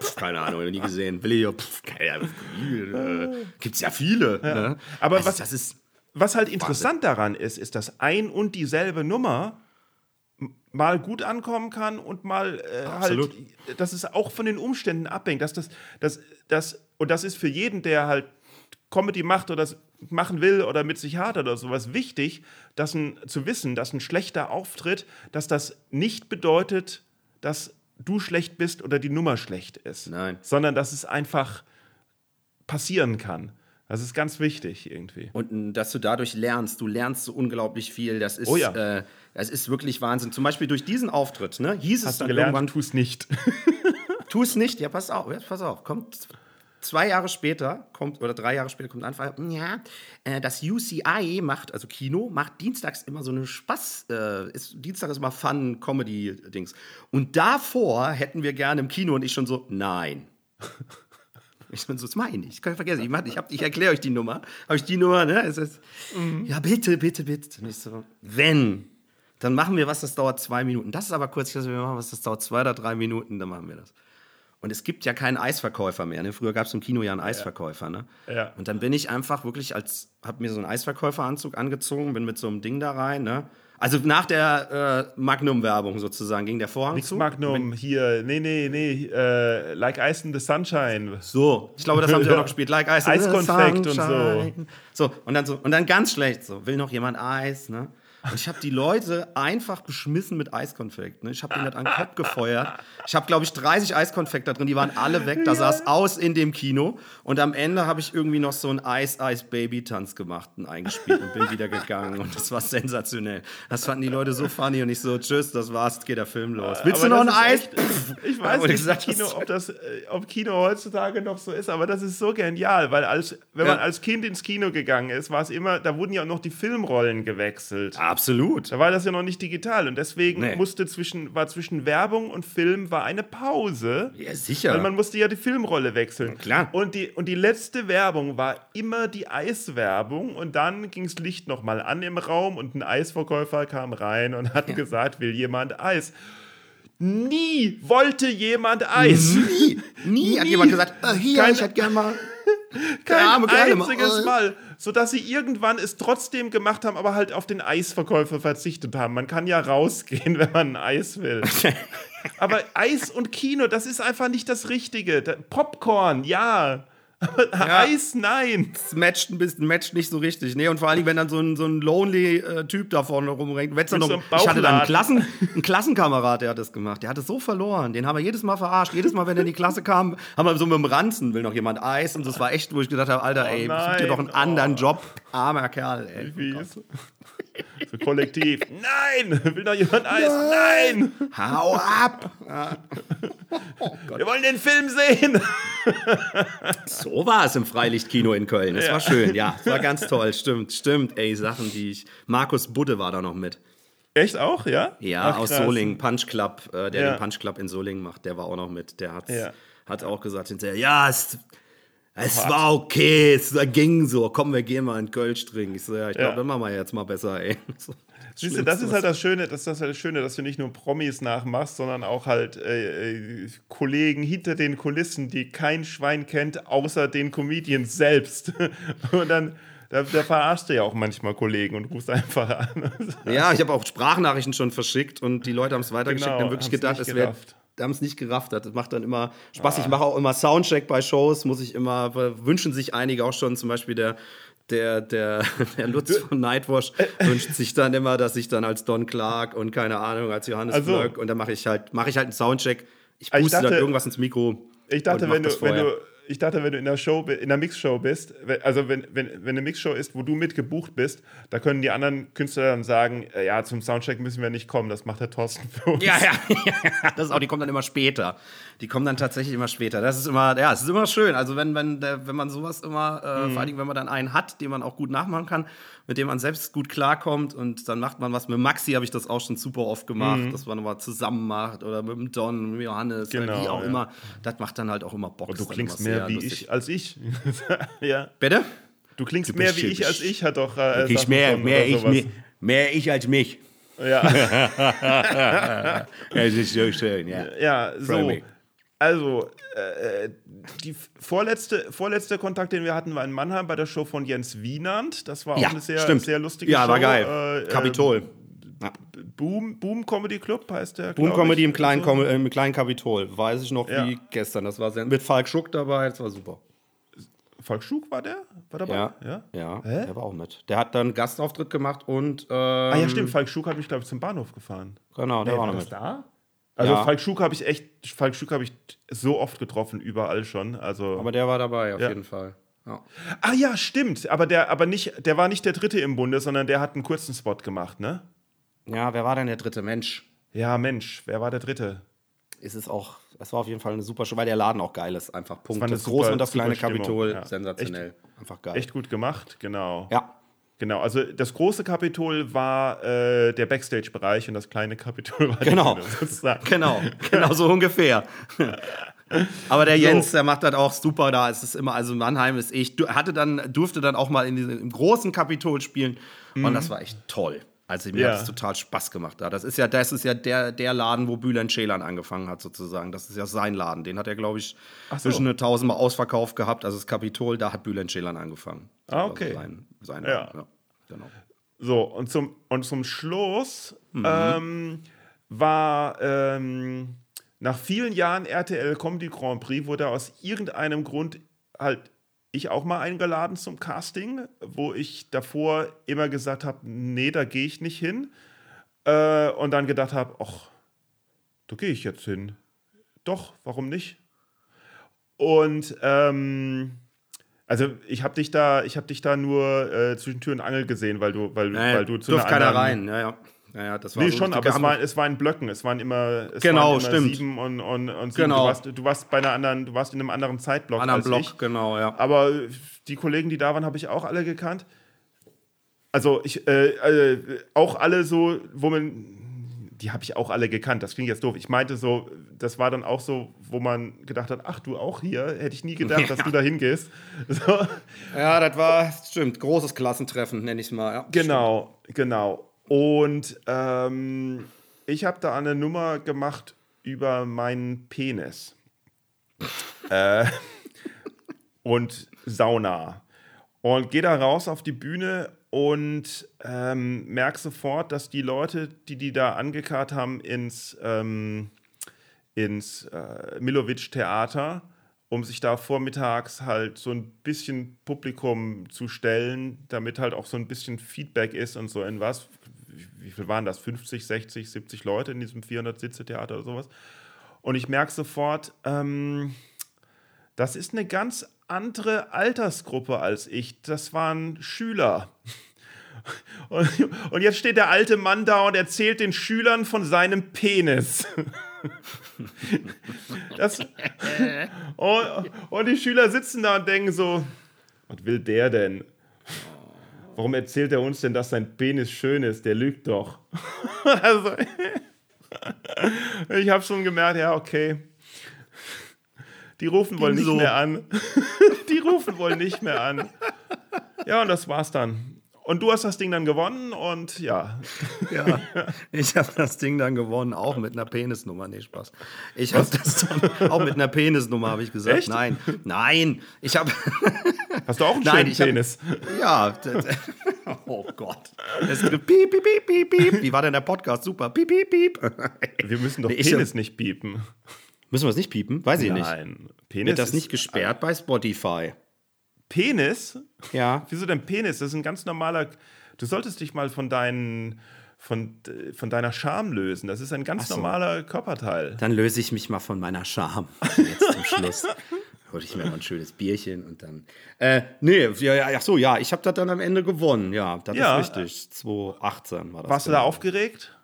Pff, keine Ahnung, noch nie gesehen. Will ich ja, pff, keine Ahnung. Äh, gibt's ja viele. Ne? Aber also, was- das ist. Was halt interessant daran ist, ist, dass ein und dieselbe Nummer mal gut ankommen kann und mal äh, halt, dass es auch von den Umständen abhängt, dass das, das, das, und das ist für jeden, der halt Comedy macht oder das machen will oder mit sich hadert oder sowas wichtig, dass ein, zu wissen, dass ein schlechter Auftritt, dass das nicht bedeutet, dass du schlecht bist oder die Nummer schlecht ist. Nein. Sondern dass es einfach passieren kann. Das ist ganz wichtig irgendwie. Und dass du dadurch lernst, du lernst so unglaublich viel. Das ist, Oh ja. äh, das ist wirklich Wahnsinn. Zum Beispiel durch diesen Auftritt, ne, hieß es Hast du dann gelernt, irgendwann, tu es nicht. tu es nicht. Ja, pass auf, ja, pass auf. Kommt zwei Jahre später, kommt, oder drei Jahre später kommt ein Anfall, ja, äh, das UCI macht, also Kino, macht dienstags immer so eine Spaß, äh, ist, Dienstag ist immer Fun-Comedy-Dings. Und davor hätten wir gerne im Kino und ich schon so, nein. Ich bin so, das meine ich. Ich kann vergessen. Ich, mach- ich, hab- ich erkläre euch die Nummer. Habe ich die Nummer, ne? Es ist, Ja, bitte, bitte, bitte. Und ich so, wenn, dann machen wir was, das dauert zwei Minuten. Das ist aber kurz, ich wir machen was, das dauert zwei oder drei Minuten, dann machen wir das. Und es gibt ja keinen Eisverkäufer mehr. Ne? Früher gab es im Kino ja einen Eisverkäufer. Ne? Ja. Und dann bin ich einfach wirklich als, hab mir so einen Eisverkäuferanzug angezogen, bin mit so einem Ding da rein. Ne? Also nach der äh, Magnum-Werbung sozusagen ging der Vorhang Nix zu. Magnum hier, nee, nee, nee, äh, Like Ice in the Sunshine. So, ich glaube, das haben sie auch noch gespielt. Like Ice in the Eiskonfekt und so. Sunshine. So, und dann so, und dann ganz schlecht so, will noch jemand Eis, ne? Und ich habe die Leute einfach beschmissen mit Eiskonfekt. Ne? Ich habe denen das an den Kopf gefeuert. Ich habe, glaube ich, 30 Eiskonfekt da drin, die waren alle weg. Da sah es aus in dem Kino. Und am Ende habe ich irgendwie noch so einen Eis-Eis-Baby-Tanz gemacht und eingespielt und bin wieder gegangen. Und das war sensationell. Das fanden die Leute so funny und ich so, tschüss, das war's, geht der Film los. Willst Aber du noch ein Eis? Echt, ich weiß nicht, gesagt, Kino, ob, das, äh, ob Kino heutzutage noch so ist, aber das ist so genial, weil als, wenn Ja. man als Kind ins Kino gegangen ist, war es immer, da wurden ja auch noch die Filmrollen gewechselt. Absolut. Da war das ja noch nicht digital und deswegen Nee. musste zwischen, war zwischen Werbung und Film war eine Pause. Ja, sicher. Weil man musste ja die Filmrolle wechseln. klar. Und die, und die letzte Werbung war immer die Eiswerbung und dann ging das Licht nochmal an im Raum und ein Eisverkäufer kam rein und hat gesagt, will jemand Eis? Nie wollte jemand Eis. Nie, nie hat jemand gesagt, äh, hier, Kein- ich hätte gerne mal. Kein arme mal, einziges äh. Mal. Sodass sie irgendwann es trotzdem gemacht haben, aber halt auf den Eisverkäufer verzichtet haben. Man kann ja rausgehen, wenn man ein Eis will. aber Eis und Kino, das ist einfach nicht das Richtige. Popcorn, ja. Aber Eis, nein. Das matcht ein bisschen, matcht nicht so richtig. Nee, und vor allen Dingen, wenn dann so ein, so ein lonely äh, Typ da vorne rumrennt. Wenn's dann noch, so ich hatte dann einen. Klassen, einen Klassenkamerad, der hat das gemacht. Der hat es so verloren. Den haben wir jedes Mal verarscht. Jedes Mal, wenn er in die Klasse kam, haben wir so mit dem Ranzen, will noch jemand Eis. Und das war echt, wo ich gedacht habe, Alter, ey, such dir doch einen nein, anderen oh. Job. Armer Kerl, ey. Wie ist so kollektiv. Nein! Will noch jemand Eis? Nein! Hau ab! Wir wollen den Film sehen! So war es im Freilichtkino in Köln. Das war schön, ja. Das war ganz toll. Stimmt, stimmt. Ey, Sachen, die ich. Markus Budde war da noch mit. Echt auch, ja? Ja, Ach, aus krass. Solingen, Punch Club, äh, der Ja. den Punch Club in Solingen macht, der war auch noch mit. Der hat's, Ja. hat auch gesagt hinterher, ja, es, war okay, es ging so, komm, wir gehen mal in Kölsch trinken. Ich so, ja, ich glaube, Ja. dann machen wir jetzt mal besser, ey. So, Siehst du, das ist halt das Schöne, das ist das, halt das Schöne, dass du nicht nur Promis nachmachst, sondern auch halt äh, äh, Kollegen hinter den Kulissen, die kein Schwein kennt, außer den Comedians selbst. Und dann, da, da verarschst du ja auch manchmal Kollegen und rufst einfach an. Ja, ich habe auch Sprachnachrichten schon verschickt und die Leute haben es weitergeschickt Genau, und haben wirklich gedacht, es wäre. Haben es nicht gerafft. Das macht dann immer Spaß. Ich mache auch immer Soundcheck bei Shows, muss ich immer, wünschen sich einige auch schon, zum Beispiel der, der, der, der Lutz von Nightwash wünscht sich dann immer, dass ich dann als Don Clark und keine Ahnung, als Johannes Also. Flöck und dann mache ich halt, mache ich halt einen Soundcheck. Ich Ich puste dann dachte- irgendwas ins Mikro. Ich dachte, wenn du, wenn du, ich dachte, wenn du in der Show, in der Mixshow bist, also wenn, wenn, wenn eine Mixshow ist, wo du mit gebucht bist, da können die anderen Künstler dann sagen, äh, ja, zum Soundcheck müssen wir nicht kommen, das macht der Thorsten für uns. Ja, ja, das ist auch, die kommen dann immer später. Die kommen dann tatsächlich immer später. Das ist immer, ja, es ist immer schön. Also wenn, wenn, wenn man sowas immer, äh, Mhm. vor allen Dingen, wenn man dann einen hat, den man auch gut nachmachen kann, mit dem man selbst gut klarkommt und dann macht man was. Mit Maxi habe ich das auch schon super oft gemacht, dass man nochmal zusammen macht oder mit dem Don, mit dem Johannes, oder Mhm. Genau, wie auch ja. immer. Das macht dann halt auch immer Bock. Du klingst immer mehr sehr wie lustig. ich als ich. ja. Bitte? Du klingst bist mehr wie ich als ich, hat doch. Äh, Ich Sachen mehr, mehr, ich, mehr, mehr ich als mich. Ja, Es ist so schön, ja. ja so. Also, äh, äh, die vorletzte, vorletzte Kontakt, den wir hatten, war in Mannheim bei der Show von Jens Wienand. Das war auch Ja, eine sehr, stimmt. sehr lustige Ja, Show. war geil. Äh, Kapitol. Ja. Boom, Boom Comedy Club heißt der. Boom Comedy ich. im kleinen, So. Im kleinen Kapitol. Weiß ich noch Ja. wie gestern. Das war sehr, mit Falk Schuck dabei. Das war super. Falk Schug war der? War dabei? Ja. ja? Ja, Hä? der war auch mit. Der hat dann Gastauftritt gemacht und. Ähm, Ah ja, stimmt. Falk Schug hat mich, glaube ich, zum Bahnhof gefahren. Genau, der Nee, war noch das mit. da? Also Ja. Falk Schug habe ich echt, Falk Schug habe ich so oft getroffen, überall schon. Also. Aber der war dabei, auf Ja. jeden Fall. Ja. ah ja, stimmt. Aber der, aber nicht, der war nicht der Dritte im Bunde, sondern der hat einen kurzen Spot gemacht, ne? ja, wer war denn der dritte Mensch? Ja, Mensch, wer war der Dritte? Es ist auch, es war auf jeden Fall eine super Show, weil der Laden auch geil ist. Einfach Punkt. eine Das große und das kleine Kapitol, ja. sensationell. Einfach geil. Echt gut gemacht, genau. Ja. Genau, also das große Kapitol war äh, der Backstage-Bereich und das kleine Kapitol war Genau. Bühne, sozusagen. Genau, genau so ungefähr. Aber der Jens, der macht das auch super da. Es ist immer, also Mannheim ist ich, hatte dann, durfte dann auch mal in diesem, im großen Kapitol spielen und das war echt toll. Also mir Ja. hat es total Spaß gemacht da. Das ist ja, das ist ja der, der Laden, wo Bülent Ceylan angefangen hat, sozusagen. Das ist ja sein Laden. Den hat er, glaube ich, Ach so. zwischen eine tausendmal ausverkauft gehabt. Also das Kapitol, da hat Bülent Ceylan angefangen. Ah, war okay. So sein, sein Ja. Laden. ja. Genau. So, und zum, und zum Schluss Mhm. ähm, war ähm, nach vielen Jahren RTL Comedy Grand Prix wurde aus irgendeinem Grund halt ich auch mal eingeladen zum Casting, wo ich davor immer gesagt habe, nee, da gehe ich nicht hin. Äh, und dann gedacht habe, ach, da gehe ich jetzt hin. Doch, warum nicht? Und ähm, also ich habe dich da, ich habe dich da nur äh, zwischen Tür und Angel gesehen, weil du, weil, Naja, weil du zu einer keiner anderen- rein. Ja, ja. Ja, ja, das war Nee, so schon, aber es war, es war in Blöcken. Es waren immer, es Genau, waren immer stimmt. sieben und, und, und sieben. Genau. Du, warst, du warst bei einer anderen, du warst in einem anderen Zeitblock anderen als Block, ich. genau, ja. Aber die Kollegen, die da waren, habe ich auch alle gekannt. Also ich, äh, äh, auch alle so, wo man, die habe ich auch alle gekannt. Das klingt jetzt doof. Ich meinte so, das war dann auch so, wo man gedacht hat, ach du auch hier, hätte ich nie gedacht, dass du da hingehst. So. Ja, das war, stimmt, großes Klassentreffen, nenne ich es mal. Ja, Genau, genau. Und ähm, ich habe da eine Nummer gemacht über meinen Penis. äh, und Sauna. Und gehe da raus auf die Bühne und ähm, merke sofort, dass die Leute, die die da angekarrt haben ins, ähm, ins äh, Milovic-Theater, um sich da vormittags halt so ein bisschen Publikum zu stellen, damit halt auch so ein bisschen Feedback ist und so in was. Wie, viel waren das? 50, 60, 70 Leute in diesem 400-Sitze-Theater oder sowas. Und ich merke sofort, ähm, das ist eine ganz andere Altersgruppe als ich. Das waren Schüler. Und, und jetzt steht der alte Mann da und erzählt den Schülern von seinem Penis. Das, und, und die Schüler sitzen da und denken so, was will der denn? Warum erzählt er uns denn, dass sein Penis schön ist? Der lügt doch. Also, ich habe schon gemerkt, ja, okay. Die rufen wohl nicht so. mehr an. Die rufen wohl nicht mehr an. Ja, und das war's dann. Und du hast das Ding dann gewonnen und ja. Ja, ich habe das Ding dann gewonnen, auch mit einer Penisnummer. Nee, Spaß. Ich habe das dann, auch mit einer Penisnummer, habe ich gesagt. Echt? Nein, nein, ich habe, Hast du auch einen Nein, schönen ich hab- Penis? ja, oh Gott. Es gibt piep, piep, piep, piep, piep. Wie war denn der Podcast? Super, piep, piep, piep. Wir müssen doch Nee, Penis nicht piepen. Müssen wir es nicht piepen? Weiß ich nicht. Nein. Penis Wird das nicht gesperrt bei Spotify? Penis? Ja. Wieso denn Penis? Das ist ein ganz normaler. Du solltest dich mal von deinen. Von, von deiner Scham lösen. Das ist ein ganz so. normaler Körperteil. Dann löse ich mich mal von meiner Scham. Jetzt zum Schluss. Hol ich mir mal ein schönes Bierchen und dann. Äh, nee, ja, ja, ach so, ja, ich habe das dann am Ende gewonnen. Ja, das Ja. ist richtig. 2018 war das. Warst du da genau. aufgeregt?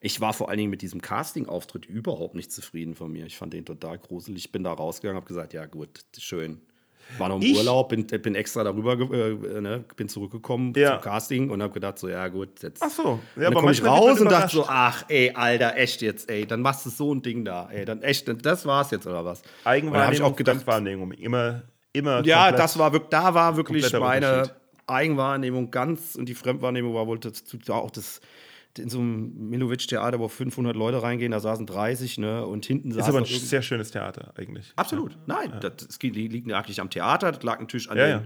Ich war vor allen Dingen mit diesem Casting-Auftritt überhaupt nicht zufrieden von mir. Ich fand den total gruselig. Ich bin da rausgegangen, habe gesagt, ja gut, schön. War noch im Ich- Urlaub, bin, bin extra darüber, äh, ne, bin zurückgekommen Ja. zum Casting und habe gedacht, so, ja gut, jetzt. Ach so. Ja, dann komme ich raus und dachte so, ach ey, Alter, echt jetzt, ey, dann machst du so ein Ding da, ey, dann echt, das war's jetzt oder was? Eigenwahrnehmung, ich auch gedacht, Fremdwahrnehmung. Immer, immer. ja, komplett- das war da war wirklich meine. Eigenwahrnehmung ganz und die Fremdwahrnehmung war wohl dazu auch das in so einem Milovic-Theater, wo 500 Leute reingehen, da saßen 30, ne, und hinten saß Ist aber ein sehr schönes Theater eigentlich. Absolut, nein, das, das liegt eigentlich am Theater, das lag natürlich an Ja, den, ja.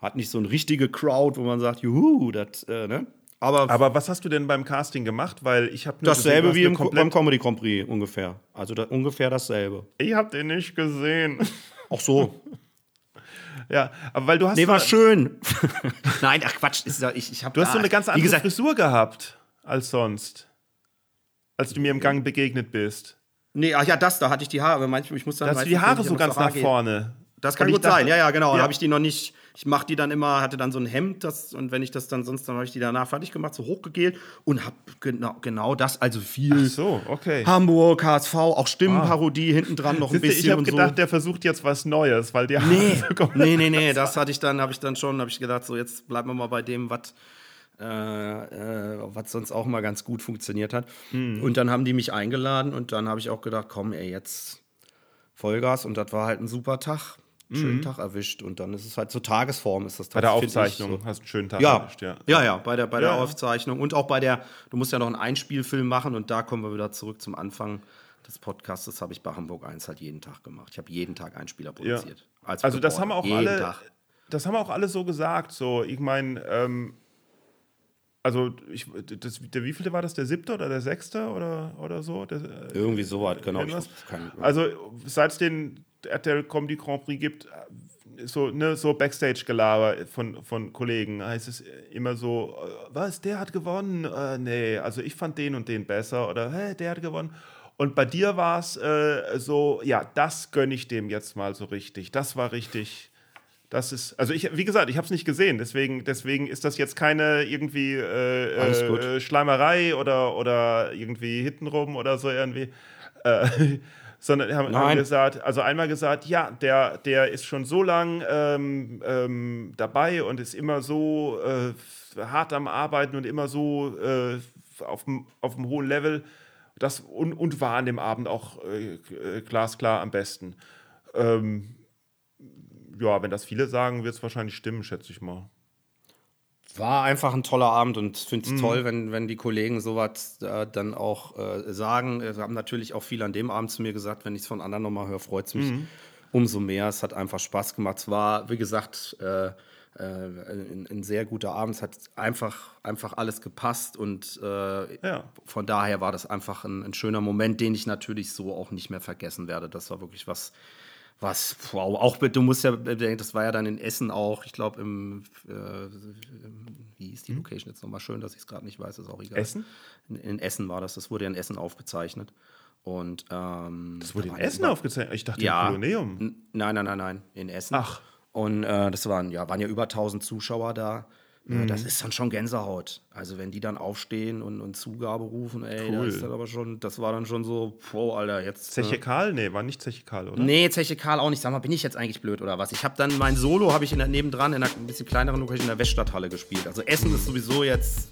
hat nicht so eine richtige Crowd, wo man sagt, juhu, das, äh, ne, aber, Aber was hast du denn beim Casting gemacht? Weil ich habe dasselbe wie im, beim Comedy Grand Prix ungefähr, also da, ungefähr dasselbe. Ich habe den nicht gesehen. Auch so, ja, aber weil du hast. nee, war schön. nein, ach Quatsch, ist ja, ich, ich Du hast so eine ganz andere gesagt, Frisur gehabt als sonst. Als du mir im Gang begegnet bist. Nee, ach ja, das, da hatte ich die Haare. Manchmal, ich muss dann Da hast du die Haare so ganz nach vorne. Das kann gut dachte- sein, ja, ja, genau. Ja. Da habe ich die noch nicht. Ich mache die dann immer, hatte dann so ein Hemd, das, und wenn ich das dann sonst, dann habe ich die danach fertig gemacht, so hochgegelt und habe genau, genau das, also viel Ach so, okay. Hamburg, HSV, auch Stimmenparodie hinten dran noch ein bisschen ich habe gedacht, so. der versucht jetzt was Neues, weil Haare Nee, nee, nee, nee, das hatte ich dann, habe ich dann schon, habe ich gedacht, so jetzt bleiben wir mal bei dem, was äh, äh, was sonst auch mal ganz gut funktioniert hat. Hm. Und dann haben die mich eingeladen und dann habe ich auch gedacht, komm, ey, jetzt Vollgas und das war halt ein super Tag. Einen Schönen Tag erwischt und dann ist es halt zur Tagesform ist das Bei der find ich Aufzeichnung so. hast du einen schönen Tag Ja, erwischt, ja. ja, ja, bei der, bei der Ja. Aufzeichnung und auch bei der, du musst ja noch einen Einspielfilm machen und da kommen wir wieder zurück zum Anfang des Podcasts. Das habe ich bei Hamburg 1 halt jeden Tag gemacht. Ich habe jeden Tag Einspieler produziert. Als Also das haben auch jeden alle, Tag. das haben auch alle so gesagt. So, ich meine, ähm, also ich, das, der wievielte war das? Der siebte oder der sechste oder, oder so? Der, äh, Irgendwie so weit, genau. Kann, Also seit es den RTL Comedy Grand Prix gibt, so, ne, so Backstage-Gelaber von, von Kollegen heißt es immer so, äh, was, der hat gewonnen? Äh, nee, also ich fand den und den besser oder hä, der hat gewonnen. Und bei dir war es äh, so, ja, das gönne ich dem jetzt mal so richtig. Das war richtig. Das ist, also ich, wie gesagt, ich habe es nicht gesehen, deswegen, deswegen ist das jetzt keine irgendwie äh, äh, Schleimerei oder, oder irgendwie hintenrum oder so irgendwie. Äh, sondern haben, haben, gesagt, also einmal gesagt, ja, der, der ist schon so lang ähm, ähm, dabei und ist immer so äh, hart am Arbeiten und immer so äh, auf dem hohen Level. Das, und, und war an dem Abend auch äh glasklar am besten. Ähm, ja, wenn das viele sagen, wird es wahrscheinlich stimmen, schätze ich mal. War einfach ein toller Abend und finde es mhm. toll, wenn, wenn die Kollegen sowas äh, dann auch äh, sagen. Sie haben natürlich auch viel an dem Abend zu mir gesagt, wenn ich es von anderen nochmal höre, freut es mich mhm. umso mehr. Es hat einfach Spaß gemacht. Es war, wie gesagt, äh, äh ein, ein, sehr guter Abend. Es hat einfach, einfach alles gepasst und äh, ja. von daher war das einfach ein, ein schöner Moment, den ich natürlich so auch nicht mehr vergessen werde. Das war wirklich was was, wow, auch du musst ja bedenken, das war ja dann in Essen auch, ich glaube im, äh, wie hieß die hm? Location jetzt nochmal schön, dass ich es gerade nicht weiß, ist auch egal. Essen? In, in, Essen war das, das wurde ja in Essen aufgezeichnet. Und, ähm, das wurde in Essen aufgezeichnet? Ich dachte ja, im Koloneum. Nein, nein, nein, nein, in Essen. Ach. Und äh, das waren ja, waren ja über 1000 Zuschauer da. Mhm. Das ist dann schon Gänsehaut. Also wenn die dann aufstehen und, und Zugabe rufen, ey, cool. das ist dann aber schon, das war dann schon so, wow, Alter, jetzt. Zeche äh, Karl? Nee, war nicht Zeche Karl, oder? Nee, Zeche Karl auch nicht. Sag mal, bin ich jetzt eigentlich blöd oder was? Ich habe dann mein Solo habe ich in der, nebendran in einer ein bisschen kleineren Location in der Weststadthalle gespielt. Also Essen ist sowieso jetzt.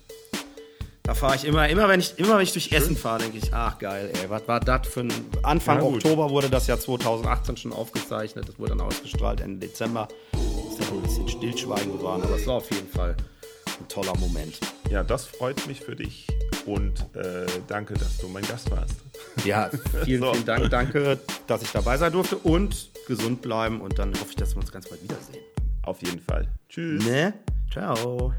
Da fahre ich immer, immer wenn ich, immer wenn ich durch Schön. Essen fahre, denke ich, ach geil, ey, was war das für ein. Anfang ja, Oktober wurde das ja 2018 schon aufgezeichnet. Das wurde dann ausgestrahlt Ende Dezember. Ist ja wohl ein bisschen Stillschweigen geworden, aber es war auf jeden Fall ein toller Moment. Ja, das freut mich für dich und äh, danke, dass du mein Gast warst. Ja, vielen, so. vielen Dank. Danke, dass ich dabei sein durfte und gesund bleiben und dann hoffe ich, dass wir uns ganz bald wiedersehen. Auf jeden Fall. Tschüss. Ne? Ciao.